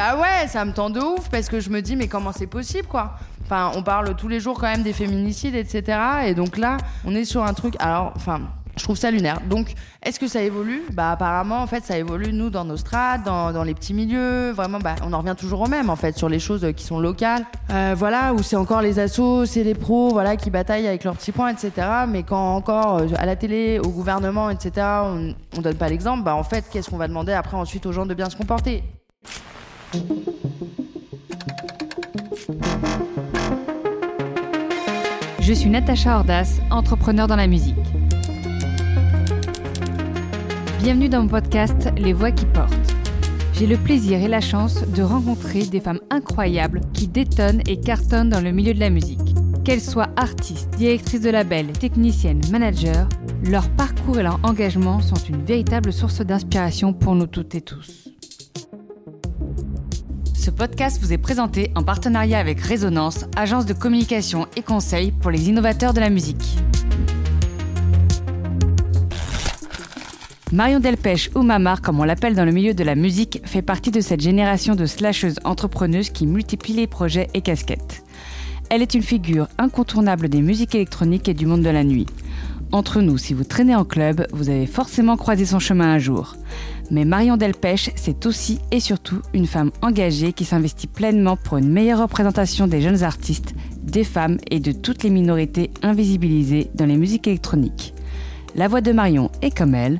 Bah ouais, ça me tend de ouf parce que je me dis mais comment c'est possible quoi? Enfin, on parle tous les jours quand même des féminicides, etc. Et donc là, on est sur un truc. Alors, enfin, je trouve ça lunaire. Donc, est-ce que ça évolue? Bah, apparemment, en fait, ça évolue, nous, dans nos strates, dans, dans les petits milieux. Vraiment, bah, on en revient toujours au même, en fait, sur les choses qui sont locales. Euh, voilà, où c'est encore les assos, c'est les pros, voilà, qui bataillent avec leurs petits points, etc. Mais quand encore, euh, à la télé, au gouvernement, etc., on, on donne pas l'exemple, bah, en fait, qu'est-ce qu'on va demander après ensuite aux gens de bien se comporter? Je suis Natacha Ordas, entrepreneur dans la musique. Bienvenue dans mon podcast Les Voix qui portent. J'ai le plaisir et la chance de rencontrer des femmes incroyables qui détonnent et cartonnent dans le milieu de la musique. Qu'elles soient artistes, directrices de label, techniciennes, managers, leur parcours et leur engagement sont une véritable source d'inspiration pour nous toutes et tous. Ce podcast vous est présenté en partenariat avec Résonance, agence de communication et conseil pour les innovateurs de la musique. Marion Delpech ou Mamar, comme on l'appelle dans le milieu de la musique, fait partie de cette génération de slasheuses entrepreneuses qui multiplient les projets et casquettes. Elle est une figure incontournable des musiques électroniques et du monde de la nuit. Entre nous, si vous traînez en club, vous avez forcément croisé son chemin un jour. Mais Marion Delpech, c'est aussi et surtout une femme engagée qui s'investit pleinement pour une meilleure représentation des jeunes artistes, des femmes et de toutes les minorités invisibilisées dans les musiques électroniques. La voix de Marion est comme elle,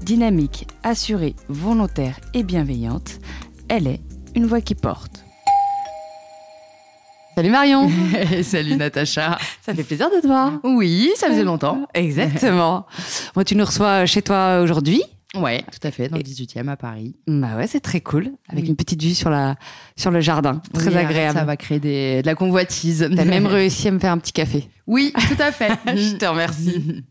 dynamique, assurée, volontaire et bienveillante. Elle est une voix qui porte. Salut Marion Salut Natacha Ça fait plaisir de te voir Oui, ça faisait longtemps. Exactement. Moi, tu nous reçois chez toi aujourd'hui Ouais, tout à fait, dans le 18e à Paris. Bah ouais, c'est très cool, avec Oui. une petite vue sur, la, sur le jardin. Très Oui, agréable. Ça va créer des, de la convoitise. T'as même réussi à me faire un petit café. Oui, tout à fait. Je te remercie.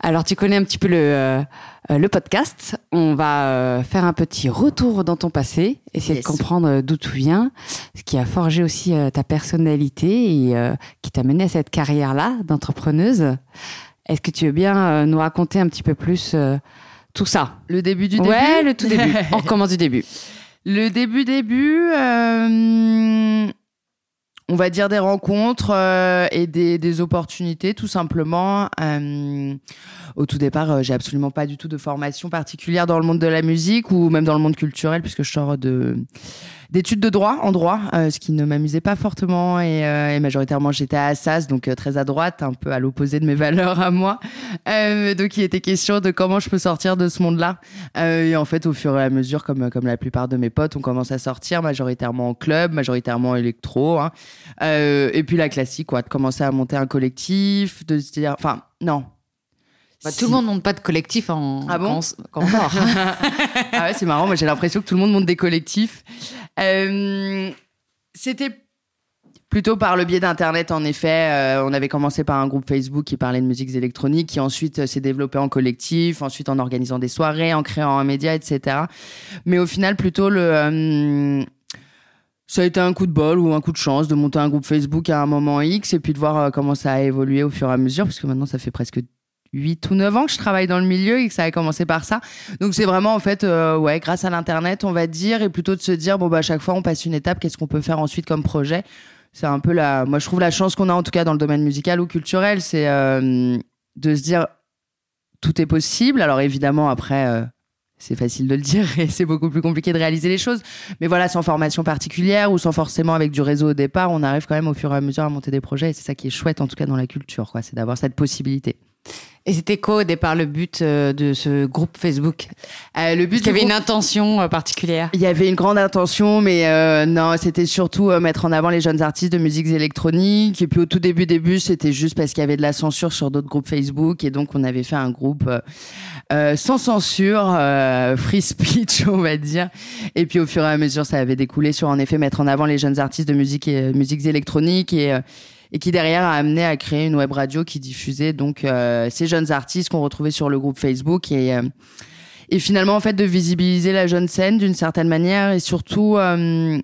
Alors, tu connais un petit peu le, euh, le podcast. On va euh, faire un petit retour dans ton passé, essayer Yes. de comprendre d'où tu viens, ce qui a forgé aussi euh, ta personnalité et euh, qui t'a mené à cette carrière-là d'entrepreneuse. Est-ce que tu veux bien euh, nous raconter un petit peu plus euh, tout ça? Le début du début Ouais, le tout début. On recommence du début. Le début, début, euh, on va dire des rencontres euh, et des, opportunités, tout simplement. Euh, au tout départ, euh, j'ai absolument pas du tout de formation particulière dans le monde de la musique ou même dans le monde culturel, puisque je sors de d'études de droit en droit, euh, ce qui ne m'amusait pas fortement et, euh, majoritairement j'étais à Assas, donc euh, très à droite, un peu à l'opposé de mes valeurs à moi. Donc il était question de comment je peux sortir de ce monde-là. Et en fait, au fur et à mesure, comme comme la plupart de mes potes, on commence à sortir majoritairement en club, majoritairement électro, hein. Et puis la classique, quoi, de commencer à monter un collectif, de se dire, enfin non. Bah, Si- Tout le monde monte pas de collectif en Ah bon quand on s- quand on sort. ah ouais, c'est marrant. Moi, j'ai l'impression que tout le monde monte des collectifs. Euh, C'était plutôt par le biais d'Internet, en effet. Euh, on avait commencé par un groupe Facebook qui parlait de musiques électroniques, qui ensuite euh, s'est développé en collectif, ensuite en organisant des soirées, en créant un média, etc. Mais au final, plutôt le... ça a été un coup de bol ou un coup de chance de monter un groupe Facebook à un moment X et puis de voir comment ça a évolué au fur et à mesure, puisque maintenant ça fait presque 8 ou 9 ans que je travaille dans le milieu et que ça a commencé par ça. Donc c'est vraiment en fait, euh, ouais, grâce à l'internet, on va dire, et plutôt de se dire bon bah à chaque fois on passe une étape, qu'est-ce qu'on peut faire ensuite comme projet? C'est un peu la, moi je trouve la chance qu'on a en tout cas dans le domaine musical ou culturel, c'est euh, de se dire tout est possible. Alors évidemment après. euh, c'est facile de le dire et c'est beaucoup plus compliqué de réaliser les choses. Mais voilà, sans formation particulière ou sans forcément avec du réseau au départ, on arrive quand même au fur et à mesure à monter des projets et c'est ça qui est chouette en tout cas dans la culture, quoi. C'est d'avoir cette possibilité. Et c'était quoi au départ le but euh, de ce groupe Facebook? Euh, le but qu'il y avait une intention euh, particulière Il y avait une grande intention, mais euh, non, c'était surtout mettre en avant les jeunes artistes de musiques électroniques. Et puis au tout début, début, c'était juste parce qu'il y avait de la censure sur d'autres groupes Facebook, et donc on avait fait un groupe sans censure, free speech, on va dire. Et puis au fur et à mesure, ça avait découlé sur en effet mettre en avant les jeunes artistes de musique et, musiques électroniques et et qui derrière a amené à créer une web radio qui diffusait donc euh, ces jeunes artistes qu'on retrouvait sur le groupe Facebook et euh, et finalement en fait de visibiliser la jeune scène d'une certaine manière et surtout euh,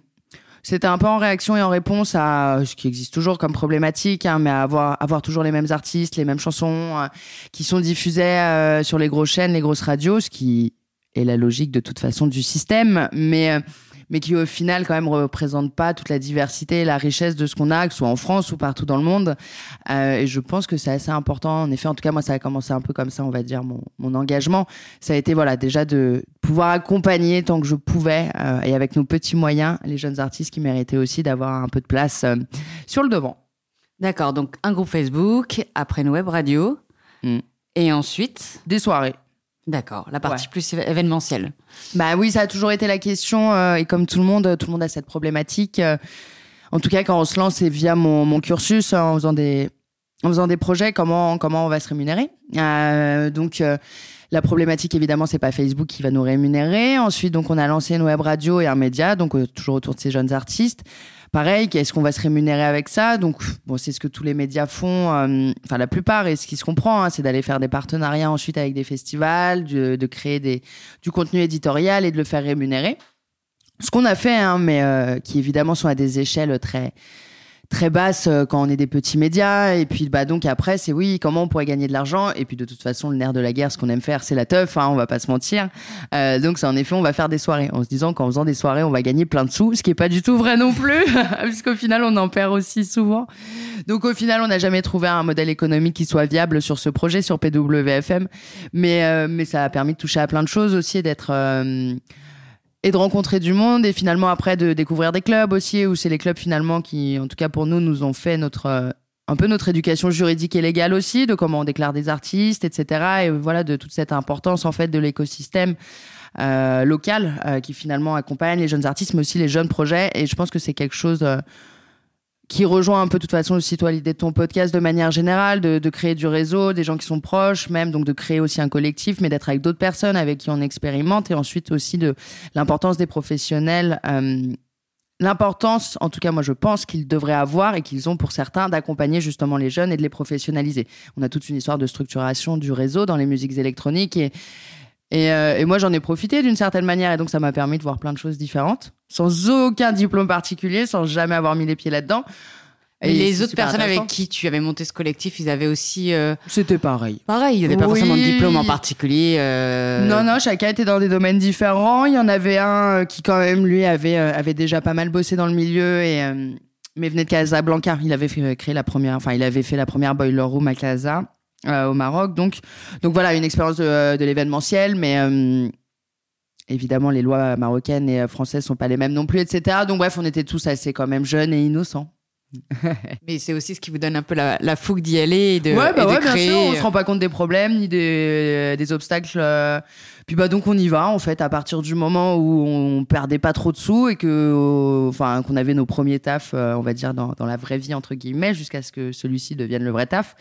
c'était un peu en réaction et en réponse à ce qui existe toujours comme problématique, hein, mais à avoir, avoir toujours les mêmes artistes, les mêmes chansons qui sont diffusées sur les grosses chaînes, les grosses radios, ce qui est la logique de toute façon du système. Mais, mais qui au final quand même représente pas toute la diversité et la richesse de ce qu'on a, que ce soit en France ou partout dans le monde. Euh, et je pense que c'est assez important. En effet, en tout cas, moi, ça a commencé un peu comme ça, on va dire, mon, mon engagement. Ça a été, voilà, déjà de pouvoir accompagner tant que je pouvais euh, et avec nos petits moyens les jeunes artistes qui méritaient aussi d'avoir un peu de place euh, sur le devant. D'accord, donc un groupe Facebook, après une web radio, Mm. et ensuite, Des soirées. D'accord, la partie plus événementielle. Bah oui, ça a toujours été la question. euh, et comme tout le monde, tout le monde a cette problématique. euh, en tout cas, quand on se lance, c'est via mon, mon cursus, hein, en faisant des, en faisant des projets, comment, comment on va se rémunérer. Euh, donc, la problématique, évidemment, c'est pas Facebook qui va nous rémunérer. Ensuite, donc, on a lancé une web radio et un média, donc toujours autour de ces jeunes artistes. Pareil, qu'est-ce qu'on va se rémunérer avec ça? Donc, bon, c'est ce que tous les médias font, euh, enfin la plupart, et ce qui se comprend, hein, c'est d'aller faire des partenariats ensuite avec des festivals, de, de créer des, du contenu éditorial et de le faire rémunérer. Ce qu'on a fait, hein, mais euh, qui évidemment sont à des échelles très très basses euh, quand on est des petits médias. Et puis bah donc après, c'est oui, comment on pourrait gagner de l'argent? Et puis de toute façon, le nerf de la guerre, ce qu'on aime faire, c'est la teuf. Hein, on va pas se mentir. Euh, donc c'est en effet, on va faire des soirées en se disant qu'en faisant des soirées, on va gagner plein de sous, ce qui est pas du tout vrai non plus, puisqu'au final, on en perd aussi souvent. Donc au final, on n'a jamais trouvé un modèle économique qui soit viable sur ce projet sur PWFM, mais euh, mais ça a permis de toucher à plein de choses aussi, d'être et de rencontrer du monde et finalement après de découvrir des clubs aussi où c'est les clubs finalement qui en tout cas pour nous nous ont fait notre euh, un peu notre éducation juridique et légale aussi de comment on déclare des artistes etc et voilà de toute cette importance en fait de l'écosystème euh, local euh, qui finalement accompagne les jeunes artistes mais aussi les jeunes projets et je pense que c'est quelque chose qui rejoint un peu de toute façon aussi toi l'idée de ton podcast de manière générale, de, créer du réseau, des gens qui sont proches, même donc de créer aussi un collectif, mais d'être avec d'autres personnes avec qui on expérimente et ensuite aussi de l'importance des professionnels. euh, L'importance, en tout cas moi je pense qu'ils devraient avoir et qu'ils ont pour certains d'accompagner justement les jeunes et de les professionnaliser. On a toute une histoire de structuration du réseau dans les musiques électroniques et, et, euh, et moi j'en ai profité d'une certaine manière et donc ça m'a permis de voir plein de choses différentes sans aucun diplôme particulier, sans jamais avoir mis les pieds là-dedans. Et les autres personnes avec qui tu avais monté ce collectif, ils avaient aussi. euh, C'était pareil. Pareil, il n'y avait pas Oui. forcément de diplôme en particulier. euh, Non, non, chacun était dans des domaines différents. Il y en avait un qui, quand même, lui, avait, euh, avait déjà pas mal bossé dans le milieu et. euh, mais venait de Casablanca. Il avait fait, créé la première, enfin, il avait fait la première boiler room à Casa, euh, au Maroc. Donc, donc voilà, une expérience de, de l'événementiel, mais euh, évidemment, les lois marocaines et euh, françaises sont pas les mêmes non plus, etc. Donc bref, on était tous assez quand même jeunes et innocents. Mais c'est aussi ce qui vous donne un peu la, la fougue d'y aller et de, ouais, bah et de ouais, créer. bien sûr. On se rend pas compte des problèmes ni des, des obstacles. euh. Puis bah donc on y va en fait à partir du moment où on perdait pas trop de sous et que euh, enfin qu'on avait nos premiers tafs, euh, on va dire dans, dans la vraie vie entre guillemets, jusqu'à ce que celui-ci devienne le vrai taf.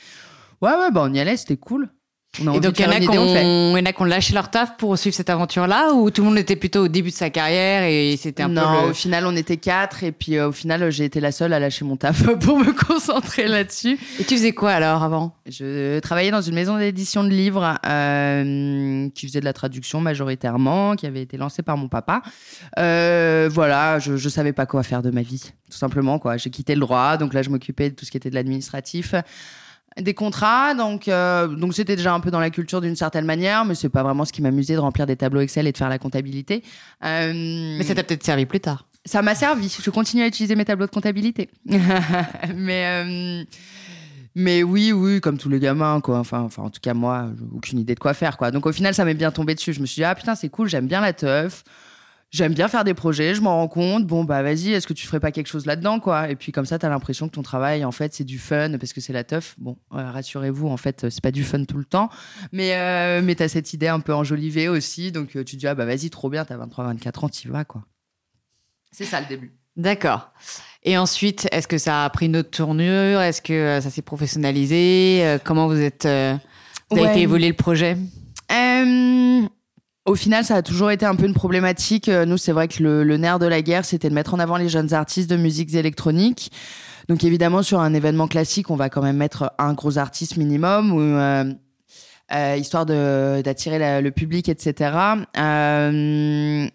Ouais ouais bah on y allait, c'était cool. On a Et donc, il y en a qui ont, lâché leur taf pour suivre cette aventure-là ou tout le monde était plutôt au début de sa carrière et c'était un non, peu. au final on était quatre et puis euh, au final j'ai été la seule à lâcher mon taf pour me concentrer là-dessus. Et tu faisais quoi alors avant? Je travaillais dans une maison d'édition de livres euh, qui faisait de la traduction majoritairement, qui avait été lancée par mon papa. Euh, voilà, je, je savais pas quoi faire de ma vie, tout simplement quoi. J'ai quitté le droit, donc là je m'occupais de tout ce qui était de l'administratif, des contrats, donc euh, donc c'était déjà un peu dans la culture d'une certaine manière, mais c'est pas vraiment ce qui m'amusait de remplir des tableaux Excel et de faire la comptabilité. Euh, Mais ça t'a peut-être servi plus tard. ça m'a servi. Je continue à utiliser mes tableaux de comptabilité. mais, euh, mais oui, oui, comme tous les gamins, quoi. Enfin, enfin en tout cas, moi, aucune idée de quoi faire, quoi. Donc au final, ça m'est bien tombé dessus. Je me suis dit, ah putain, c'est cool, j'aime bien la teuf. J'aime bien faire des projets, je m'en rends compte. Bon, bah vas-y, est-ce que tu ferais pas quelque chose là-dedans, quoi? Et puis comme ça, t'as l'impression que ton travail, en fait, c'est du fun parce que c'est la teuf. Bon, euh, rassurez-vous, en fait, c'est pas du fun tout le temps. Mais, euh, mais t'as cette idée un peu enjolivée aussi. Donc euh, tu te dis, ah bah vas-y, trop bien, t'as 23, 24 ans, t'y vas, quoi. C'est ça le début. D'accord. Et ensuite, est-ce que ça a pris une autre tournure? Est-ce que euh, ça s'est professionnalisé? Comment vous êtes vous avez Ouais. fait évoluer le projet? Au final, ça a toujours été un peu une problématique. Euh, Nous, c'est vrai que le, le nerf de la guerre, c'était de mettre en avant les jeunes artistes de musiques électroniques. Donc évidemment, sur un événement classique, on va quand même mettre un gros artiste minimum, ou, euh, euh, histoire d'attirer le public, etc. Euh,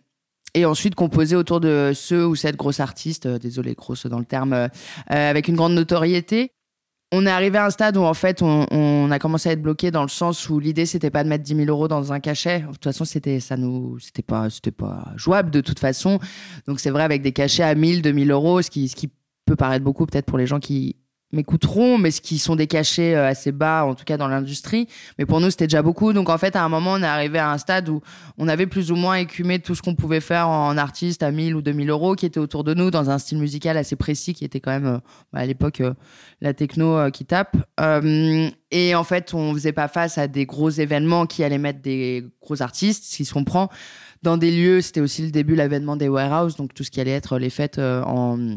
et ensuite composer autour de ceux ou cette grosse artiste, euh, désolé grosse dans le terme, euh, avec une grande notoriété. On est arrivé à un stade où en fait on, a commencé à être bloqué dans le sens où l'idée c'était pas de mettre 10 000 euros dans un cachet. De toute façon c'était ça nous c'était pas c'était pas jouable de toute façon. Donc c'est vrai avec des cachets à 1000 2000 euros, ce qui ce qui peut paraître beaucoup peut-être pour les gens qui m'écouteront, mais ce qui sont des cachets euh, assez bas, en tout cas dans l'industrie. Mais pour nous, c'était déjà beaucoup. Donc en fait, à un moment, on est arrivé à un stade où on avait plus ou moins écumé tout ce qu'on pouvait faire en artiste à 1000 ou 2000 euros qui était autour de nous dans un style musical assez précis qui était quand même euh, bah, à l'époque euh, la techno qui tape. et en fait, on faisait pas face à des gros événements qui allaient mettre des gros artistes, si se comprend. Dans des lieux, c'était aussi le début l'avènement des warehouses, donc tout ce qui allait être les fêtes en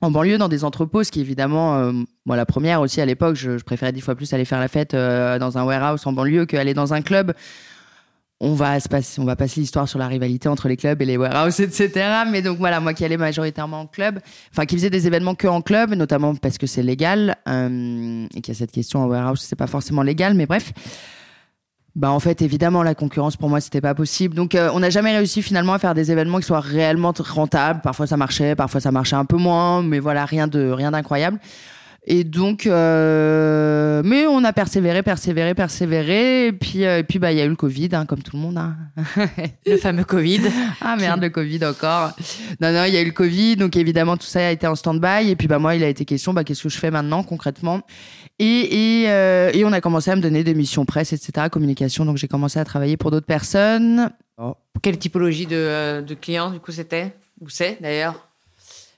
en banlieue dans des entrepôts, ce qui évidemment, euh, moi la première aussi à l'époque, je, préférais dix fois plus aller faire la fête euh, dans un warehouse en banlieue qu'aller dans un club. On va se passer, on va passer l'histoire sur la rivalité entre les clubs et les warehouses, etc. Mais donc voilà, moi qui allais majoritairement en club, enfin qui faisait des événements que en club, notamment parce que c'est légal euh, et qu'il y a cette question en warehouse, c'est pas forcément légal, mais bref bah en fait évidemment la concurrence pour moi c'était pas possible. Donc euh, on n'a jamais réussi finalement à faire des événements qui soient réellement rentables. Parfois ça marchait parfois ça marchait un peu moins mais voilà rien de rien d'incroyable. Et donc euh, mais on a persévéré persévéré persévéré. Et puis euh, et puis bah il y a eu le Covid hein, comme tout le monde hein. le fameux Covid. Ah merde le Covid encore. Non non il y a eu le Covid. Donc évidemment tout ça a été en stand-by. Et puis bah moi il a été question bah qu'est-ce que je fais maintenant concrètement? Et, et, euh, et, on a commencé à me donner des missions presse, etc., communication. Donc j'ai commencé à travailler pour d'autres personnes. Oh. Quelle typologie de, euh, de clients, du coup, c'était? Ou c'est, d'ailleurs?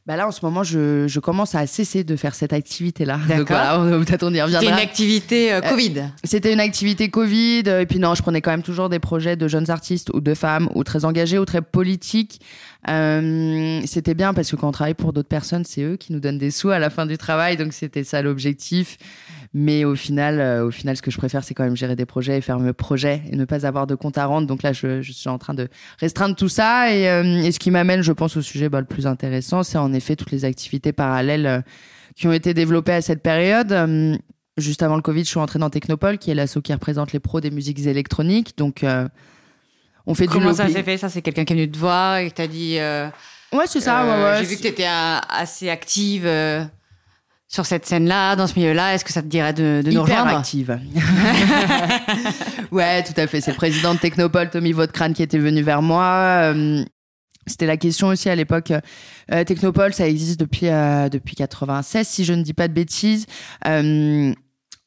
Bah là, en ce moment, je, je, commence à cesser de faire cette activité-là. D'accord. peut-être on y reviendra. C'était une activité euh, Covid. C'était une activité Covid. Et puis non, je prenais quand même toujours des projets de jeunes artistes ou de femmes ou très engagés ou très politiques. Euh, c'était bien parce que quand on travaille pour d'autres personnes, c'est eux qui nous donnent des sous à la fin du travail. Donc c'était ça l'objectif. Mais au final, euh, au final, ce que je préfère, c'est quand même gérer des projets et faire mes projets et ne pas avoir de compte à rendre. Donc là, je, suis en train de restreindre tout ça. Et, euh, ce qui m'amène, je pense, au sujet bah, le plus intéressant, c'est en effet toutes les activités parallèles qui ont été développées à cette période. juste avant le Covid, je suis entrée dans Technopole, qui est l'asso qui représente les pros des musiques électroniques. Donc, on fait Comment ça s'est fait Ça, c'est quelqu'un qui est venu te voir et qui t'a dit. Ouais, c'est ça. ouais, ouais, J'ai vu que tu étais assez active sur cette scène-là, dans ce milieu-là Est-ce que ça te dirait de, de nous Hyper active. ouais, tout à fait. C'est le président de Technopole, Tommy Vaudecrane, qui était venu vers moi. Euh, c'était la question aussi à l'époque. Euh, Technopole, ça existe depuis euh, depuis 96, si je ne dis pas de bêtises. Euh,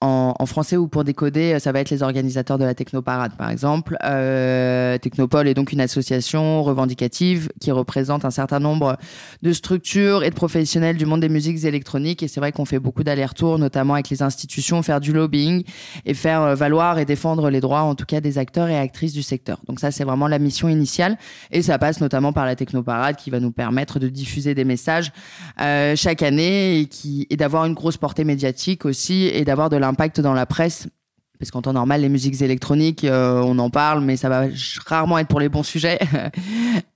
en, français ou pour décoder, ça va être les organisateurs de la Technoparade, par exemple. Euh, Technopole est donc une association revendicative qui représente un certain nombre de structures et de professionnels du monde des musiques électroniques. Et c'est vrai qu'on fait beaucoup d'allers-retours, notamment avec les institutions, faire du lobbying et faire euh, valoir et défendre les droits, en tout cas, des acteurs et actrices du secteur. Donc ça, c'est vraiment la mission initiale. Et ça passe notamment par la Technoparade qui va nous permettre de diffuser des messages euh, chaque année et d'avoir une grosse portée médiatique aussi et d'avoir de l'impact impact dans la presse parce qu'en temps normal, les musiques électroniques, euh, on en parle, mais ça va rarement être pour les bons sujets.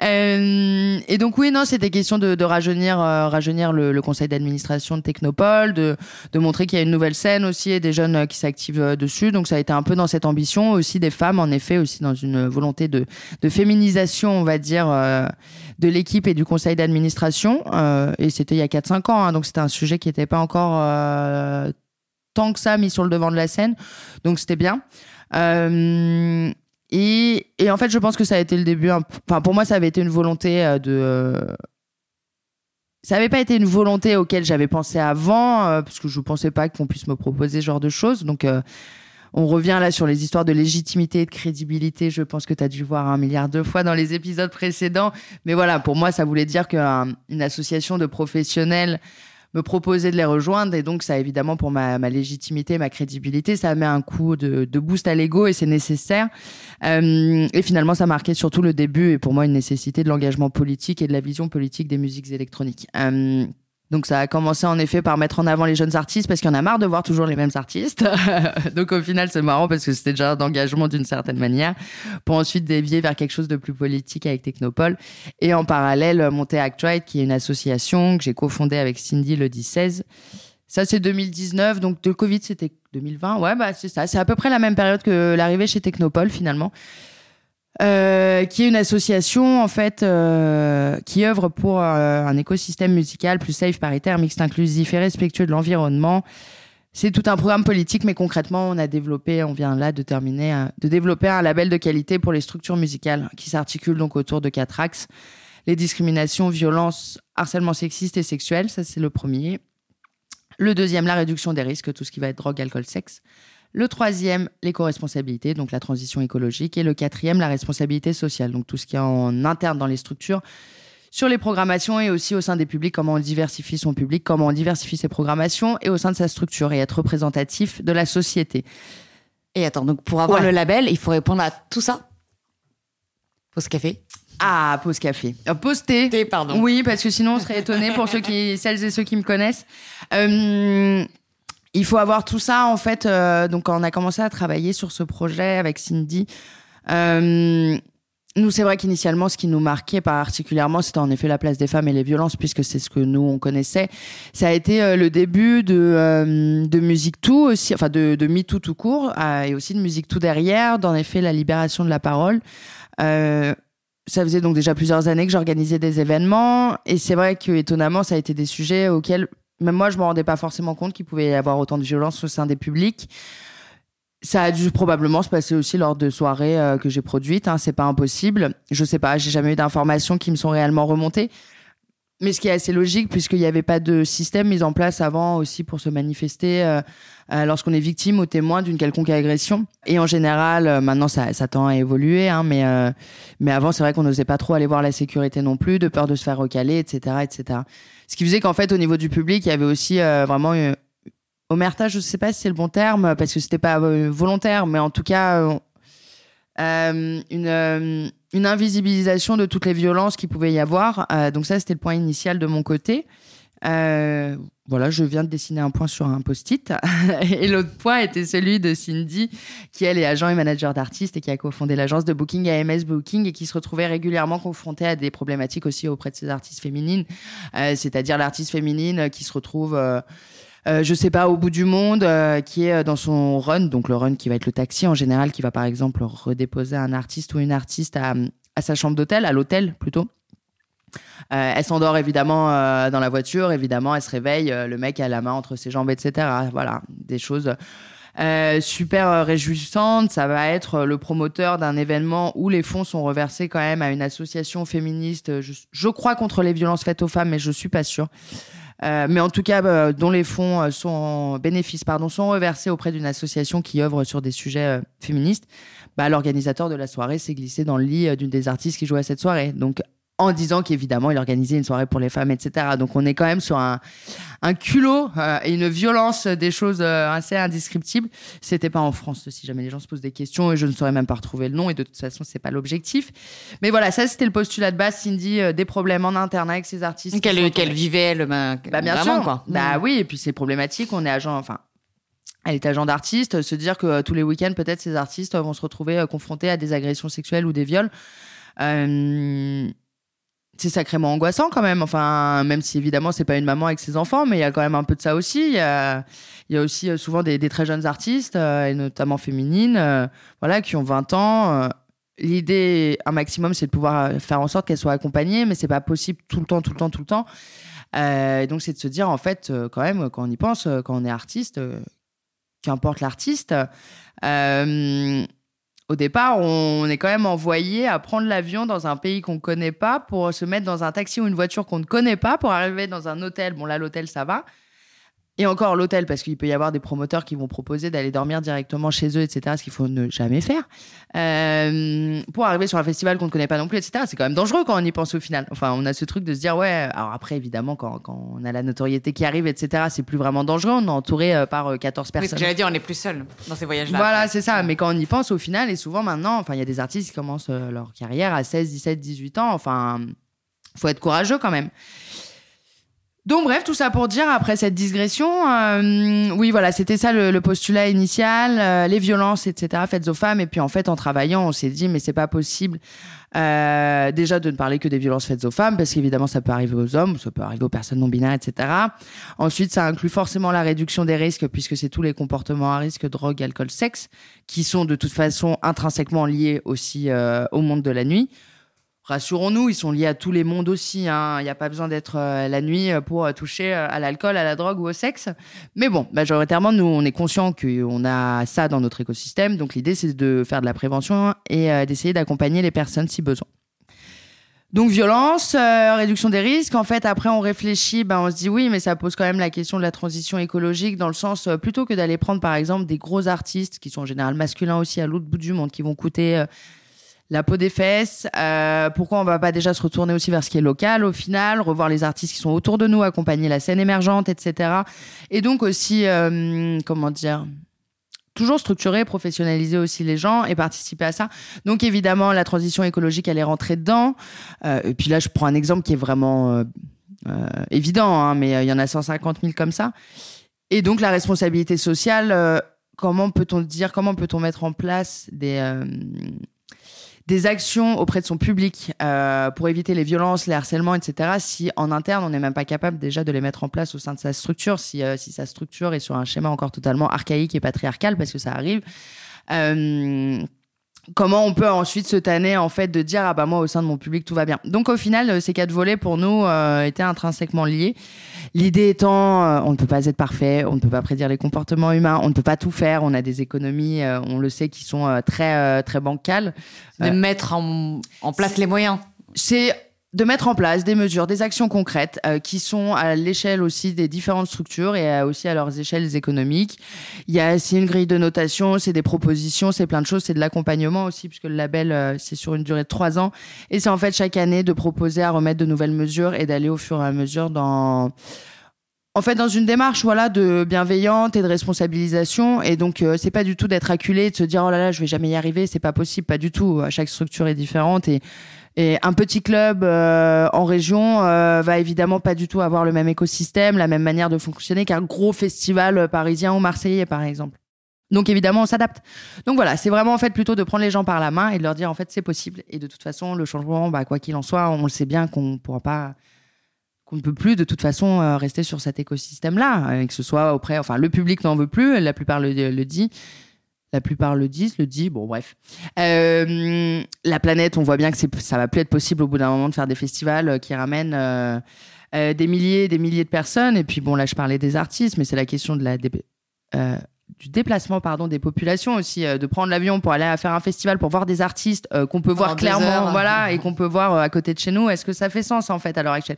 Euh, et donc oui, non, c'était question de, rajeunir, euh, rajeunir le, conseil d'administration de Technopole, de, montrer qu'il y a une nouvelle scène aussi et des jeunes qui s'activent dessus. Donc ça a été un peu dans cette ambition, aussi des femmes, en effet, aussi dans une volonté de, de féminisation, on va dire, de l'équipe et du conseil d'administration. et c'était il y a 4-5 ans, hein, donc c'était un sujet qui n'était pas encore tant que ça mis sur le devant de la scène. Donc c'était bien. Euh, et, en fait, je pense que ça a été le début. Enfin, pour moi, ça avait été une volonté euh, de. Euh, ça n'avait pas été une volonté auquel j'avais pensé avant, parce que je ne pensais pas qu'on puisse me proposer ce genre de choses. Donc, on revient là sur les histoires de légitimité et de crédibilité. Je pense que tu as dû voir un milliard de fois dans les épisodes précédents. Mais voilà, pour moi, ça voulait dire qu'une association de professionnels me proposer de les rejoindre. Et donc, ça, évidemment, pour ma, ma légitimité, ma crédibilité, ça met un coup de, boost à l'ego et c'est nécessaire. Euh, et finalement, ça marquait surtout le début et pour moi une nécessité de l'engagement politique et de la vision politique des musiques électroniques. Euh, donc ça a commencé en effet par mettre en avant les jeunes artistes parce qu'il y en a marre de voir toujours les mêmes artistes. Donc au final c'est marrant parce que c'était déjà d'engagement d'une certaine manière pour ensuite dévier vers quelque chose de plus politique avec Technopole et en parallèle monter Actrite qui est une association que j'ai cofondée avec Cindy le 16. Ça c'est 2019 donc de Covid c'était 2020. Ouais bah c'est ça, c'est à peu près la même période que l'arrivée chez Technopole finalement. Euh, qui est une association en fait euh, qui œuvre pour euh, un écosystème musical plus safe, paritaire, mixte, inclusif et respectueux de l'environnement. C'est tout un programme politique, mais concrètement, on a développé, on vient là de terminer, euh, de développer un label de qualité pour les structures musicales qui s'articulent donc autour de quatre axes. Les discriminations, violences, harcèlement sexiste et sexuel, ça c'est le premier. Le deuxième, la réduction des risques, tout ce qui va être drogue, alcool, sexe. Le troisième, l'éco-responsabilité, donc la transition écologique. Et le quatrième, la responsabilité sociale, donc tout ce qui est en interne dans les structures, sur les programmations et aussi au sein des publics, comment on diversifie son public, comment on diversifie ses programmations et au sein de sa structure et être représentatif de la société. Et attends, donc pour avoir le label, il faut répondre à tout ça? Pause café? Ah, pause café. Euh, pause thé. Thé, pardon. Oui, parce que sinon on serait étonné pour ceux qui, celles et ceux qui me connaissent. Euh, il faut avoir tout ça en fait. Euh, donc quand on a commencé à travailler sur ce projet avec Cindy, euh, nous c'est vrai qu'initialement ce qui nous marquait particulièrement c'était en effet la place des femmes et les violences puisque c'est ce que nous on connaissait. Ça a été euh, le début de de musique tout aussi, enfin de de MeToo tout court et aussi de musique tout derrière. D'en effet la libération de la parole. ça faisait donc déjà plusieurs années que j'organisais des événements et c'est vrai que étonnamment ça a été des sujets auxquels même moi, je me rendais pas forcément compte qu'il pouvait y avoir autant de violence au sein des publics. Ça a dû probablement se passer aussi lors de soirées euh, que j'ai produites. Hein, c'est pas impossible. Je sais pas, j'ai jamais eu d'informations qui me sont réellement remontées. Mais ce qui est assez logique, puisqu'il n'y avait pas de système mis en place avant aussi pour se manifester euh, euh, lorsqu'on est victime ou témoin d'une quelconque agression. Et en général, maintenant, ça, ça tend à évoluer. Hein, mais, mais avant, c'est vrai qu'on n'osait pas trop aller voir la sécurité non plus, de peur de se faire recaler, etc. etc. Ce qui faisait qu'en fait, au niveau du public, il y avait aussi euh, vraiment une omerta, je ne sais pas si c'est le bon terme, parce que c'était pas euh, volontaire, mais en tout cas, euh, une, une, invisibilisation de toutes les violences qu'il pouvait y avoir. donc ça, c'était le point initial de mon côté. Euh, voilà, je viens de dessiner un point sur un post-it. et l'autre point était celui de Cindy, qui elle est agent et manager d'artistes et qui a cofondé l'agence de booking AMS Booking et qui se retrouvait régulièrement confrontée à des problématiques aussi auprès de ces artistes féminines, euh, c'est-à-dire l'artiste féminine qui se retrouve, euh, euh, je sais pas, au bout du monde, euh, qui est dans son run, donc le run qui va être le taxi en général, qui va par exemple redéposer un artiste ou une artiste à sa chambre d'hôtel, à l'hôtel plutôt. Euh, elle s'endort évidemment euh, dans la voiture, évidemment, elle se réveille, euh, le mec a la main entre ses jambes, etc. Voilà, des choses super réjouissantes. Ça va être le promoteur d'un événement où les fonds sont reversés quand même à une association féministe, je, crois contre les violences faites aux femmes, mais je suis pas sûre. mais en tout cas, dont les fonds sont bénéfices, pardon, sont reversés auprès d'une association qui œuvre sur des sujets féministes. Bah, l'organisateur de la soirée s'est glissé dans le lit d'une des artistes qui jouait à cette soirée. Donc en disant qu'évidemment il organisait une soirée pour les femmes, etc. Donc on est quand même sur un, un culot euh, et une violence des choses euh, assez indescriptibles. C'était pas en France, si jamais les gens se posent des questions, et je ne saurais même pas retrouver le nom, et de toute façon c'est pas l'objectif. Mais voilà, ça c'était le postulat de base, Cindy, euh, des problèmes en interne avec ses artistes. Qu'elle vivait, elle, bah, bah bien sûr. Quoi. Bah mm. oui, et puis c'est problématique, on est agent, enfin elle est agent d'artiste, se dire que tous les week-ends, peut-être, ces artistes vont se retrouver confrontés à des agressions sexuelles ou des viols. Euh, c'est sacrément angoissant quand même. Enfin, même si évidemment c'est pas une maman avec ses enfants, mais il y a quand même un peu de ça aussi. Il y a, aussi euh, souvent des, très jeunes artistes, euh, et notamment féminines, euh, voilà, qui ont 20 ans. L'idée, un maximum, c'est de pouvoir faire en sorte qu'elles soient accompagnées, mais c'est pas possible tout le temps, tout le temps, tout le temps. Euh, donc c'est de se dire en fait, quand même, quand on y pense, quand on est artiste, qu'importe l'artiste au départ, on est quand même envoyé à prendre l'avion dans un pays qu'on ne connaît pas pour se mettre dans un taxi ou une voiture qu'on ne connaît pas pour arriver dans un hôtel. Bon, là, l'hôtel, ça va. Et encore l'hôtel, parce qu'il peut y avoir des promoteurs qui vont proposer d'aller dormir directement chez eux, etc., ce qu'il faut ne jamais faire. Euh, pour arriver sur un festival qu'on ne connaît pas non plus, etc., c'est quand même dangereux quand on y pense au final. Enfin, on a ce truc de se dire, ouais, alors après, évidemment, quand, quand on a la notoriété qui arrive, etc., c'est plus vraiment dangereux. On est entouré euh, par 14 euh, personnes. j'allais dire, on est plus seul dans ces voyages-là. Voilà, c'est ça. Mais quand on y pense au final, et souvent maintenant, enfin, il y a des artistes qui commencent leur carrière à 16, 17, 18 ans. Enfin, faut être courageux quand même. Donc bref, tout ça pour dire après cette digression, euh, oui voilà, c'était ça le, postulat initial, euh, les violences etc. faites aux femmes et puis en fait en travaillant, on s'est dit mais c'est pas possible euh, déjà de ne parler que des violences faites aux femmes parce qu'évidemment ça peut arriver aux hommes, ça peut arriver aux personnes non binaires etc. Ensuite ça inclut forcément la réduction des risques puisque c'est tous les comportements à risque drogue, alcool, sexe qui sont de toute façon intrinsèquement liés aussi au monde de la nuit rassurons-nous, ils sont liés à tous les mondes aussi. hein. Il n'y a pas besoin d'être euh, la nuit pour euh, toucher euh, à l'alcool, à la drogue ou au sexe. Mais bon, majoritairement, nous, on est conscient qu'on a ça dans notre écosystème. Donc l'idée, c'est de faire de la prévention et euh, d'essayer d'accompagner les personnes si besoin. Donc violence, euh, réduction des risques. En fait, après on réfléchit, ben on se dit oui, mais ça pose quand même la question de la transition écologique dans le sens euh, plutôt que d'aller prendre par exemple des gros artistes qui sont en général masculins aussi à l'autre bout du monde, qui vont coûter euh, la peau des fesses. euh, pourquoi on va pas déjà se retourner aussi vers ce qui est local au final, revoir les artistes qui sont autour de nous, accompagner la scène émergente, etc. Et donc aussi, euh, comment dire, toujours structurer, professionnaliser aussi les gens et participer à ça. Donc évidemment, la transition écologique, elle est rentrée dedans. Euh, et puis là, je prends un exemple qui est vraiment euh, euh, évident, hein, mais euh, il y en a 150 000 comme ça. Et donc la responsabilité sociale, comment peut-on dire, comment peut-on mettre en place des des actions auprès de son public euh, pour éviter les violences, les harcèlements, etc. Si en interne, on n'est même pas capable déjà de les mettre en place au sein de sa structure, si, euh, si sa structure est sur un schéma encore totalement archaïque et patriarcal, parce que ça arrive. Euh, comment on peut ensuite se tanner en fait de dire ah bah moi au sein de mon public tout va bien. Donc au final euh, ces quatre volets pour nous euh, étaient intrinsèquement liés. L'idée étant euh, on ne peut pas être parfait, on ne peut pas prédire les comportements humains, on ne peut pas tout faire, on a des économies euh, on le sait qui sont très très bancales. De mettre en, en place les moyens. C'est de mettre en place des mesures, des actions concrètes euh, qui sont à l'échelle aussi des différentes structures et aussi à leurs échelles économiques. Il y a aussi une grille de notation, c'est des propositions, c'est plein de choses, c'est de l'accompagnement aussi puisque le label euh, c'est sur une durée de trois ans. Et c'est en fait chaque année de proposer à remettre de nouvelles mesures et d'aller au fur et à mesure dans en fait dans une démarche voilà de bienveillante et de responsabilisation. Et donc euh, c'est pas du tout d'être acculé de se dire oh là là je vais jamais y arriver c'est pas possible pas du tout. Chaque structure est différente et et un petit club euh, en région euh, va évidemment pas du tout avoir le même écosystème, la même manière de fonctionner qu'un gros festival euh, parisien ou marseillais, par exemple. Donc évidemment, on s'adapte. Donc voilà, c'est vraiment en fait plutôt de prendre les gens par la main et de leur dire en fait c'est possible. Et de toute façon, le changement, bah, quoi qu'il en soit, on le sait bien qu'on ne pourra pas, qu'on ne peut plus de toute façon rester sur cet écosystème-là, que ce soit auprès, enfin le public n'en veut plus, la plupart le, le dit. La plupart le disent, le dit, bon bref. Euh, la planète, on voit bien que ça va plus être possible au bout d'un moment de faire des festivals euh, qui ramènent euh, des milliers et des milliers de personnes. Et puis bon, là je parlais des artistes, mais c'est la question de la dé- euh, du déplacement pardon des populations aussi, de prendre l'avion pour aller faire un festival pour voir des artistes qu'on peut voir des clairement, voilà, et qu'on peut voir à côté de chez nous. Est-ce que ça fait sens en fait à l'heure actuelle?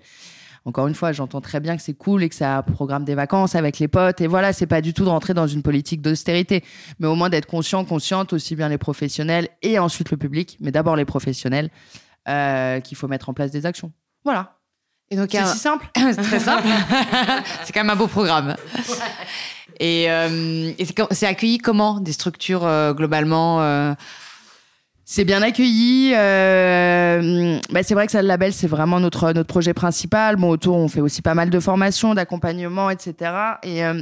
Encore une fois, j'entends très bien que c'est cool et que ça programme des vacances avec les potes. Et voilà, c'est pas du tout de rentrer dans une politique d'austérité, mais au moins d'être conscient, consciente, aussi bien les professionnels et ensuite le public, mais d'abord les professionnels, euh, qu'il faut mettre en place des actions. Voilà. Et donc, C'est un- si simple. c'est très simple. c'est quand même un beau programme. Et, euh, et c'est accueilli comment des structures euh, globalement C'est bien accueilli. euh, bah, c'est vrai que ça, le label, c'est vraiment notre, notre projet principal. Bon, autour, on fait aussi pas mal de formations, d'accompagnement, etc. Et euh,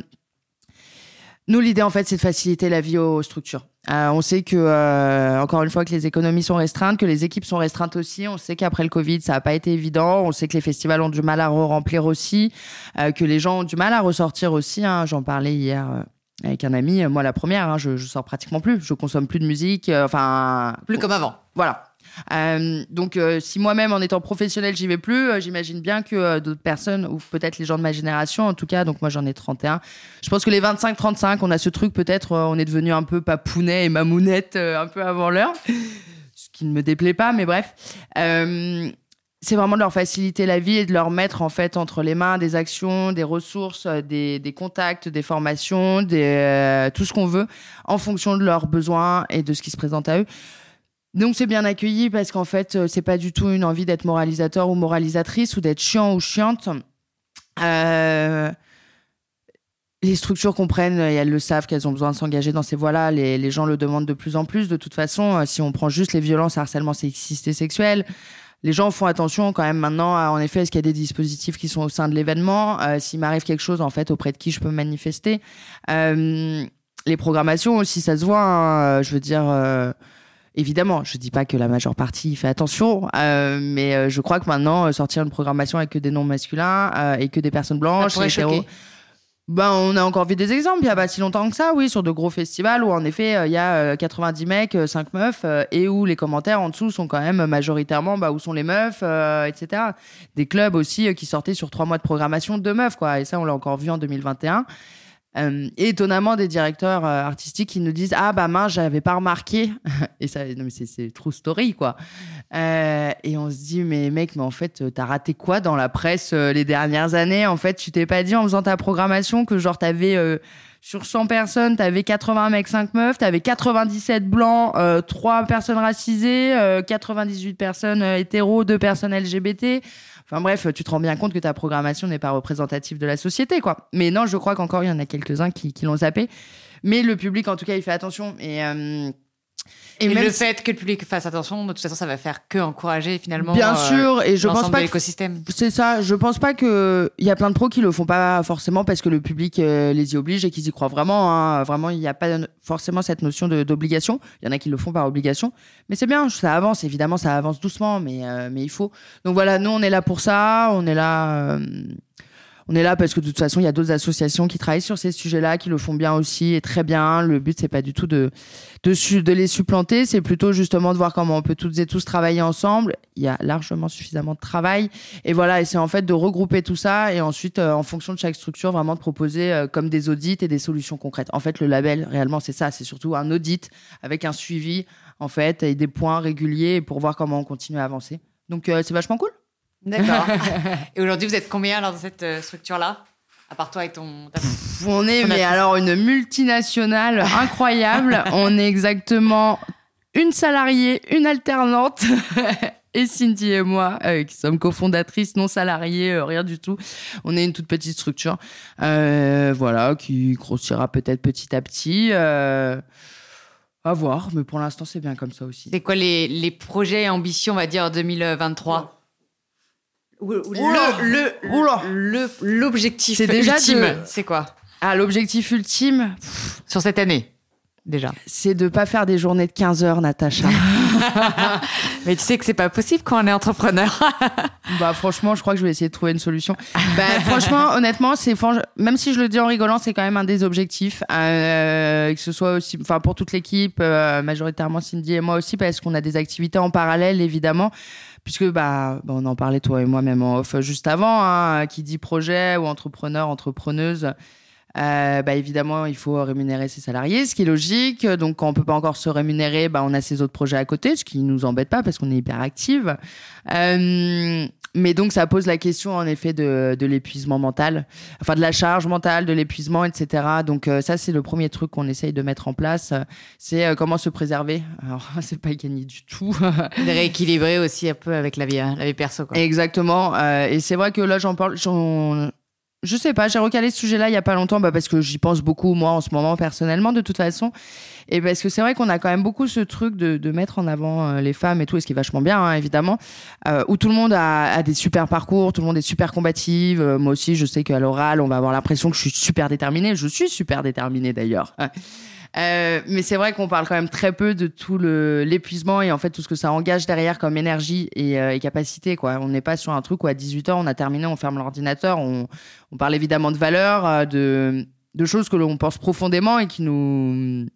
nous, l'idée, en fait, c'est de faciliter la vie aux structures. Euh, on sait que, euh, encore une fois, que les économies sont restreintes, que les équipes sont restreintes aussi. On sait qu'après le Covid, ça n'a pas été évident. On sait que les festivals ont du mal à remplir aussi, que les gens ont du mal à ressortir aussi. hein. J'en parlais hier. Avec un ami, moi la première, hein, je, je sors pratiquement plus, je consomme plus de musique, euh, enfin plus comme avant voilà. Euh, donc, euh, si moi-même, en étant professionnel, j'y vais plus, j'imagine bien que d'autres personnes, ou peut-être les gens de ma génération, en tout cas, donc moi j'en ai 31, je pense que les 25-35, on a ce truc, peut-être, on est devenu un peu papounet et mamounette un peu avant l'heure, ce qui ne me déplaît pas, mais bref. C'est vraiment de leur faciliter la vie et de leur mettre en fait entre les mains des actions, des ressources, euh, des, contacts, des formations, euh, tout ce qu'on veut en fonction de leurs besoins et de ce qui se présente à eux. Donc c'est bien accueilli parce qu'en fait euh, c'est pas du tout une envie d'être moralisateur ou moralisatrice ou d'être chiant ou chiante. Les structures comprennent et elles le savent qu'elles ont besoin de s'engager dans ces voies-là. Les, les gens le demandent de plus en plus. De toute façon, si on prend juste les violences, harcèlement sexiste et sexuel, les gens font attention quand même maintenant à, en effet, est-ce qu'il y a des dispositifs qui sont au sein de l'événement euh, S'il m'arrive quelque chose, en fait, auprès de qui je peux me manifester Euh, Les programmations aussi, ça se voit. hein. je veux dire... euh, Évidemment, je dis pas que la majeure partie fait attention, euh, mais euh, je crois que maintenant euh, sortir une programmation avec que des noms masculins euh, et que des personnes blanches, hétéros. Ben, on a encore vu des exemples, il n'y a pas si longtemps que ça, oui, sur de gros festivals où en effet, euh, il y a 90 euh, mecs, 5 euh, meufs, et où les commentaires en dessous sont quand même majoritairement bah, où sont les meufs, etc. Des clubs aussi qui sortaient sur trois mois de programmation de meufs, quoi. Et ça, on l'a encore vu en 2021. Euh, et étonnamment, des directeurs euh, artistiques qui nous disent Ah, bah mince, j'avais pas remarqué. et ça, c'est true story, quoi. Euh, et on se dit Mais mec, mais en fait, t'as raté quoi dans la presse les dernières années? En fait, tu t'es pas dit en faisant ta programmation que, genre, t'avais. sur 100 personnes, t'avais 80 mecs, 5 meufs, t'avais 97 blancs, 3 personnes racisées, 98 personnes hétéros, 2 personnes LGBT. Enfin bref, tu te rends bien compte que ta programmation n'est pas représentative de la société, quoi. Mais non, je crois qu'encore il y en a quelques-uns qui, l'ont zappé. Mais le public, en tout cas, il fait attention. Et euh, et, même le fait que le public fasse attention, de toute façon, ça va faire que encourager finalement. Bien euh, sûr, et je pense pas. l'écosystème. C'est ça. Je pense pas que il y a plein de pros qui le font pas forcément parce que le public euh, les y oblige et qu'ils y croient vraiment. Hein. Vraiment, il n'y a pas forcément cette notion d'obligation. Il y en a qui le font par obligation, mais c'est bien. Ça avance. Évidemment, ça avance doucement, mais euh, mais il faut. Donc voilà, nous on est là pour ça. On est là on est là parce que de toute façon, il y a d'autres associations qui travaillent sur ces sujets-là, qui le font bien aussi et très bien. Le but, c'est pas du tout de, de, de les supplanter, c'est plutôt justement de voir comment on peut toutes et tous travailler ensemble. Il y a largement suffisamment de travail. Et voilà, et c'est en fait de regrouper tout ça et ensuite, euh, en fonction de chaque structure, vraiment de proposer euh, comme des audits et des solutions concrètes. En fait, le label, réellement, c'est ça. C'est surtout un audit avec un suivi, en fait, et des points réguliers pour voir comment on continue à avancer. Donc, euh, c'est vachement cool. D'accord. et aujourd'hui, vous êtes combien alors dans cette euh, structure-là? À part toi et ton. on est, mais alors, une multinationale incroyable. on est exactement une salariée, une alternante. et Cindy et moi, euh, qui sommes cofondatrices non salariées, euh, rien du tout. On est une toute petite structure, voilà, qui grossira peut-être petit à petit. à voir, mais pour l'instant, c'est bien comme ça aussi. C'est quoi les, les projets et ambitions, on va dire, 2023 le, l'objectif ultime, c'est quoi Ah, l'objectif ultime sur cette année déjà C'est de pas faire des journées de 15 heures, Natacha. Mais tu sais que c'est pas possible quand on est entrepreneur. bah franchement, je crois que je vais essayer de trouver une solution. bah franchement, honnêtement, c'est même si je le dis en rigolant, c'est quand même un des objectifs euh, que ce soit aussi enfin pour toute l'équipe, euh, majoritairement Cindy et moi aussi parce qu'on a des activités en parallèle évidemment puisque bah, bah, on en parlait toi et moi même en off juste avant, hein, qui dit projet ou entrepreneur, entrepreneuse. Euh, bah évidemment, il faut rémunérer ses salariés, ce qui est logique. Donc, quand on peut pas encore se rémunérer, bah, on a ses autres projets à côté, ce qui nous embête pas parce qu'on est hyper active. Euh, mais donc, ça pose la question, en effet, de, de l'épuisement mental, enfin, de la charge mentale, de l'épuisement, etc. Donc, euh, ça, c'est le premier truc qu'on essaye de mettre en place. C'est euh, comment se préserver. Alors, c'est pas gagné du tout. de rééquilibrer aussi un peu avec la vie, la vie perso. Quoi. Exactement. Et c'est vrai que là, j'en parle. Je sais pas, j'ai recalé ce sujet-là il y a pas longtemps bah parce que j'y pense beaucoup moi en ce moment personnellement de toute façon. Et parce que c'est vrai qu'on a quand même beaucoup ce truc de, mettre en avant euh, les femmes et tout et ce qui est vachement bien hein, évidemment euh, où tout le monde a, a, des super parcours, tout le monde est super combative, euh, moi aussi je sais qu'à l'oral on va avoir l'impression que je suis super déterminée, je suis super déterminée d'ailleurs. Euh, mais c'est vrai qu'on parle quand même très peu de tout l'épuisement et en fait tout ce que ça engage derrière comme énergie et, euh, capacité. Quoi. On n'est pas sur un truc où à 18 ans on a terminé, on ferme l'ordinateur. On, on, parle évidemment de valeurs, euh, de, de choses que l'on pense profondément et qui nous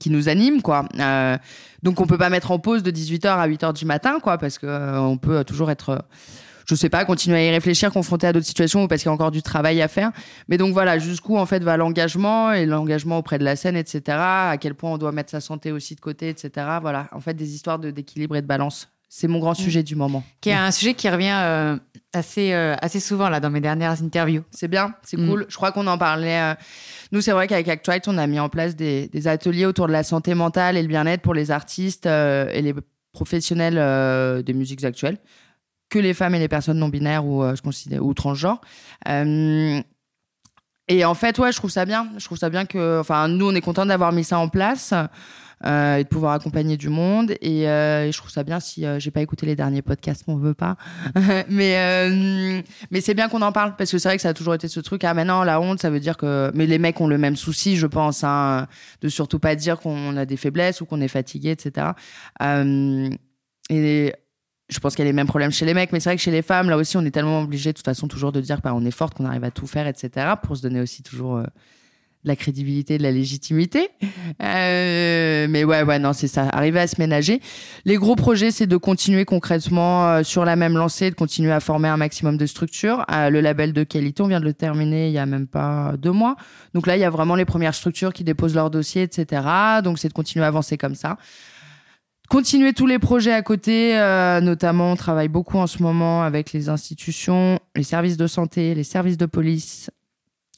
qui nous animent quoi. Euh, donc on peut pas mettre en pause de 18h à 8h du matin quoi parce que on peut toujours être je sais pas, continuer à y réfléchir, confronter à d'autres situations ou parce qu'il y a encore du travail à faire. Mais donc voilà, jusqu'où en fait va l'engagement et l'engagement auprès de la scène, etc. À quel point on doit mettre sa santé aussi de côté, etc. Voilà, en fait des histoires d'équilibre et de balance. C'est mon grand mm. sujet du moment. Qui est un sujet qui revient euh, assez, euh, assez souvent là dans mes dernières interviews. C'est bien, c'est mm. cool. Je crois qu'on en parlait. Euh, nous, c'est vrai qu'avec Actuite, on a mis en place des, des, ateliers autour de la santé mentale et le bien-être pour les artistes et les professionnels des musiques actuelles que les femmes et les personnes non binaires ou, euh, transgenres. Euh, et en fait, ouais, je trouve ça bien. Je trouve ça bien que, enfin, nous, on est content d'avoir mis ça en place euh, et de pouvoir accompagner du monde. Et, je trouve ça bien si j'ai pas écouté les derniers podcasts, on veut pas. mais mais c'est bien qu'on en parle parce que c'est vrai que ça a toujours été ce truc. Ah, maintenant, la honte, ça veut dire que. Mais les mecs ont le même souci, je pense, hein, de surtout pas dire qu'on a des faiblesses ou qu'on est fatigué, etc. et je pense qu'il y a les mêmes problèmes chez les mecs, mais c'est vrai que chez les femmes, là aussi, on est tellement obligé de toute façon toujours de dire bah, est forte, qu'on arrive à tout faire, etc. pour se donner aussi toujours de la crédibilité, de la légitimité. Euh, mais ouais, ouais, non, c'est ça. Arriver à se ménager. Les gros projets, c'est de continuer concrètement euh, sur la même lancée, de continuer à former un maximum de structures. Euh, le label de qualité, on vient de le terminer il y a même pas deux mois. Donc là, il y a vraiment les premières structures qui déposent leur dossier, etc. Donc c'est de continuer à avancer comme ça. Continuer tous les projets à côté, notamment on travaille beaucoup en ce moment avec les institutions, les services de santé, les services de police,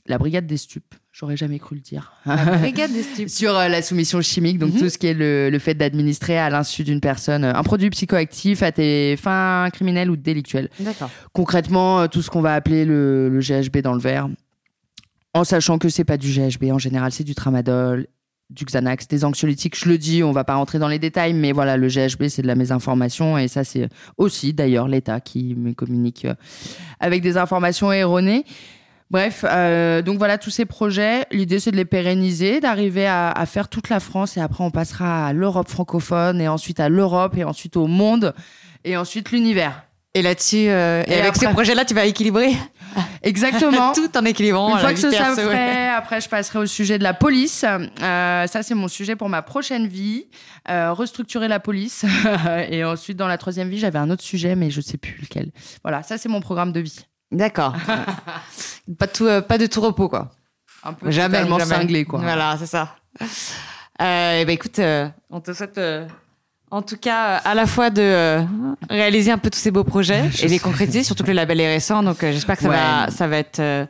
la brigade des stupes. J'aurais jamais cru le dire. La brigade des stupes. Sur euh, la soumission chimique, donc mhm. tout ce qui est le, fait d'administrer à l'insu d'une personne euh, un produit psychoactif à tes fins criminelles ou délictuelles. D'accord. Concrètement, euh, tout ce qu'on va appeler le, GHB dans le verre, en sachant que c'est pas du GHB en général, c'est du tramadol, du Xanax, des anxiolytiques. Je le dis, on va pas rentrer dans les détails, mais voilà, le GHB, c'est de la mésinformation et ça, c'est aussi d'ailleurs l'État qui me communique avec des informations erronées. Bref, euh, donc voilà tous ces projets. L'idée, c'est de les pérenniser, d'arriver à, faire toute la France et après, on passera à l'Europe francophone et ensuite à l'Europe et ensuite au monde et ensuite l'univers. Et là-dessus, euh, et, avec ces projets-là, tu vas équilibrer Exactement. Tout en équilibrant. Une fois que ça fait, après, je passerai au sujet de la police. Euh, ça, c'est mon sujet pour ma prochaine vie. restructurer la police. et ensuite, dans la troisième vie, j'avais un autre sujet, mais je sais plus lequel. Voilà, ça, c'est mon programme de vie. D'accord. pas, tout, euh, pas de tout repos, quoi. Un peu jamais, jamais. cinglé, quoi. Voilà, c'est ça. Euh, ben écoute, euh, on te souhaite en tout cas à la fois de réaliser un peu tous ces beaux projets et les concrétiser, surtout que le label est récent, donc j'espère que ça, va, ça va être euh,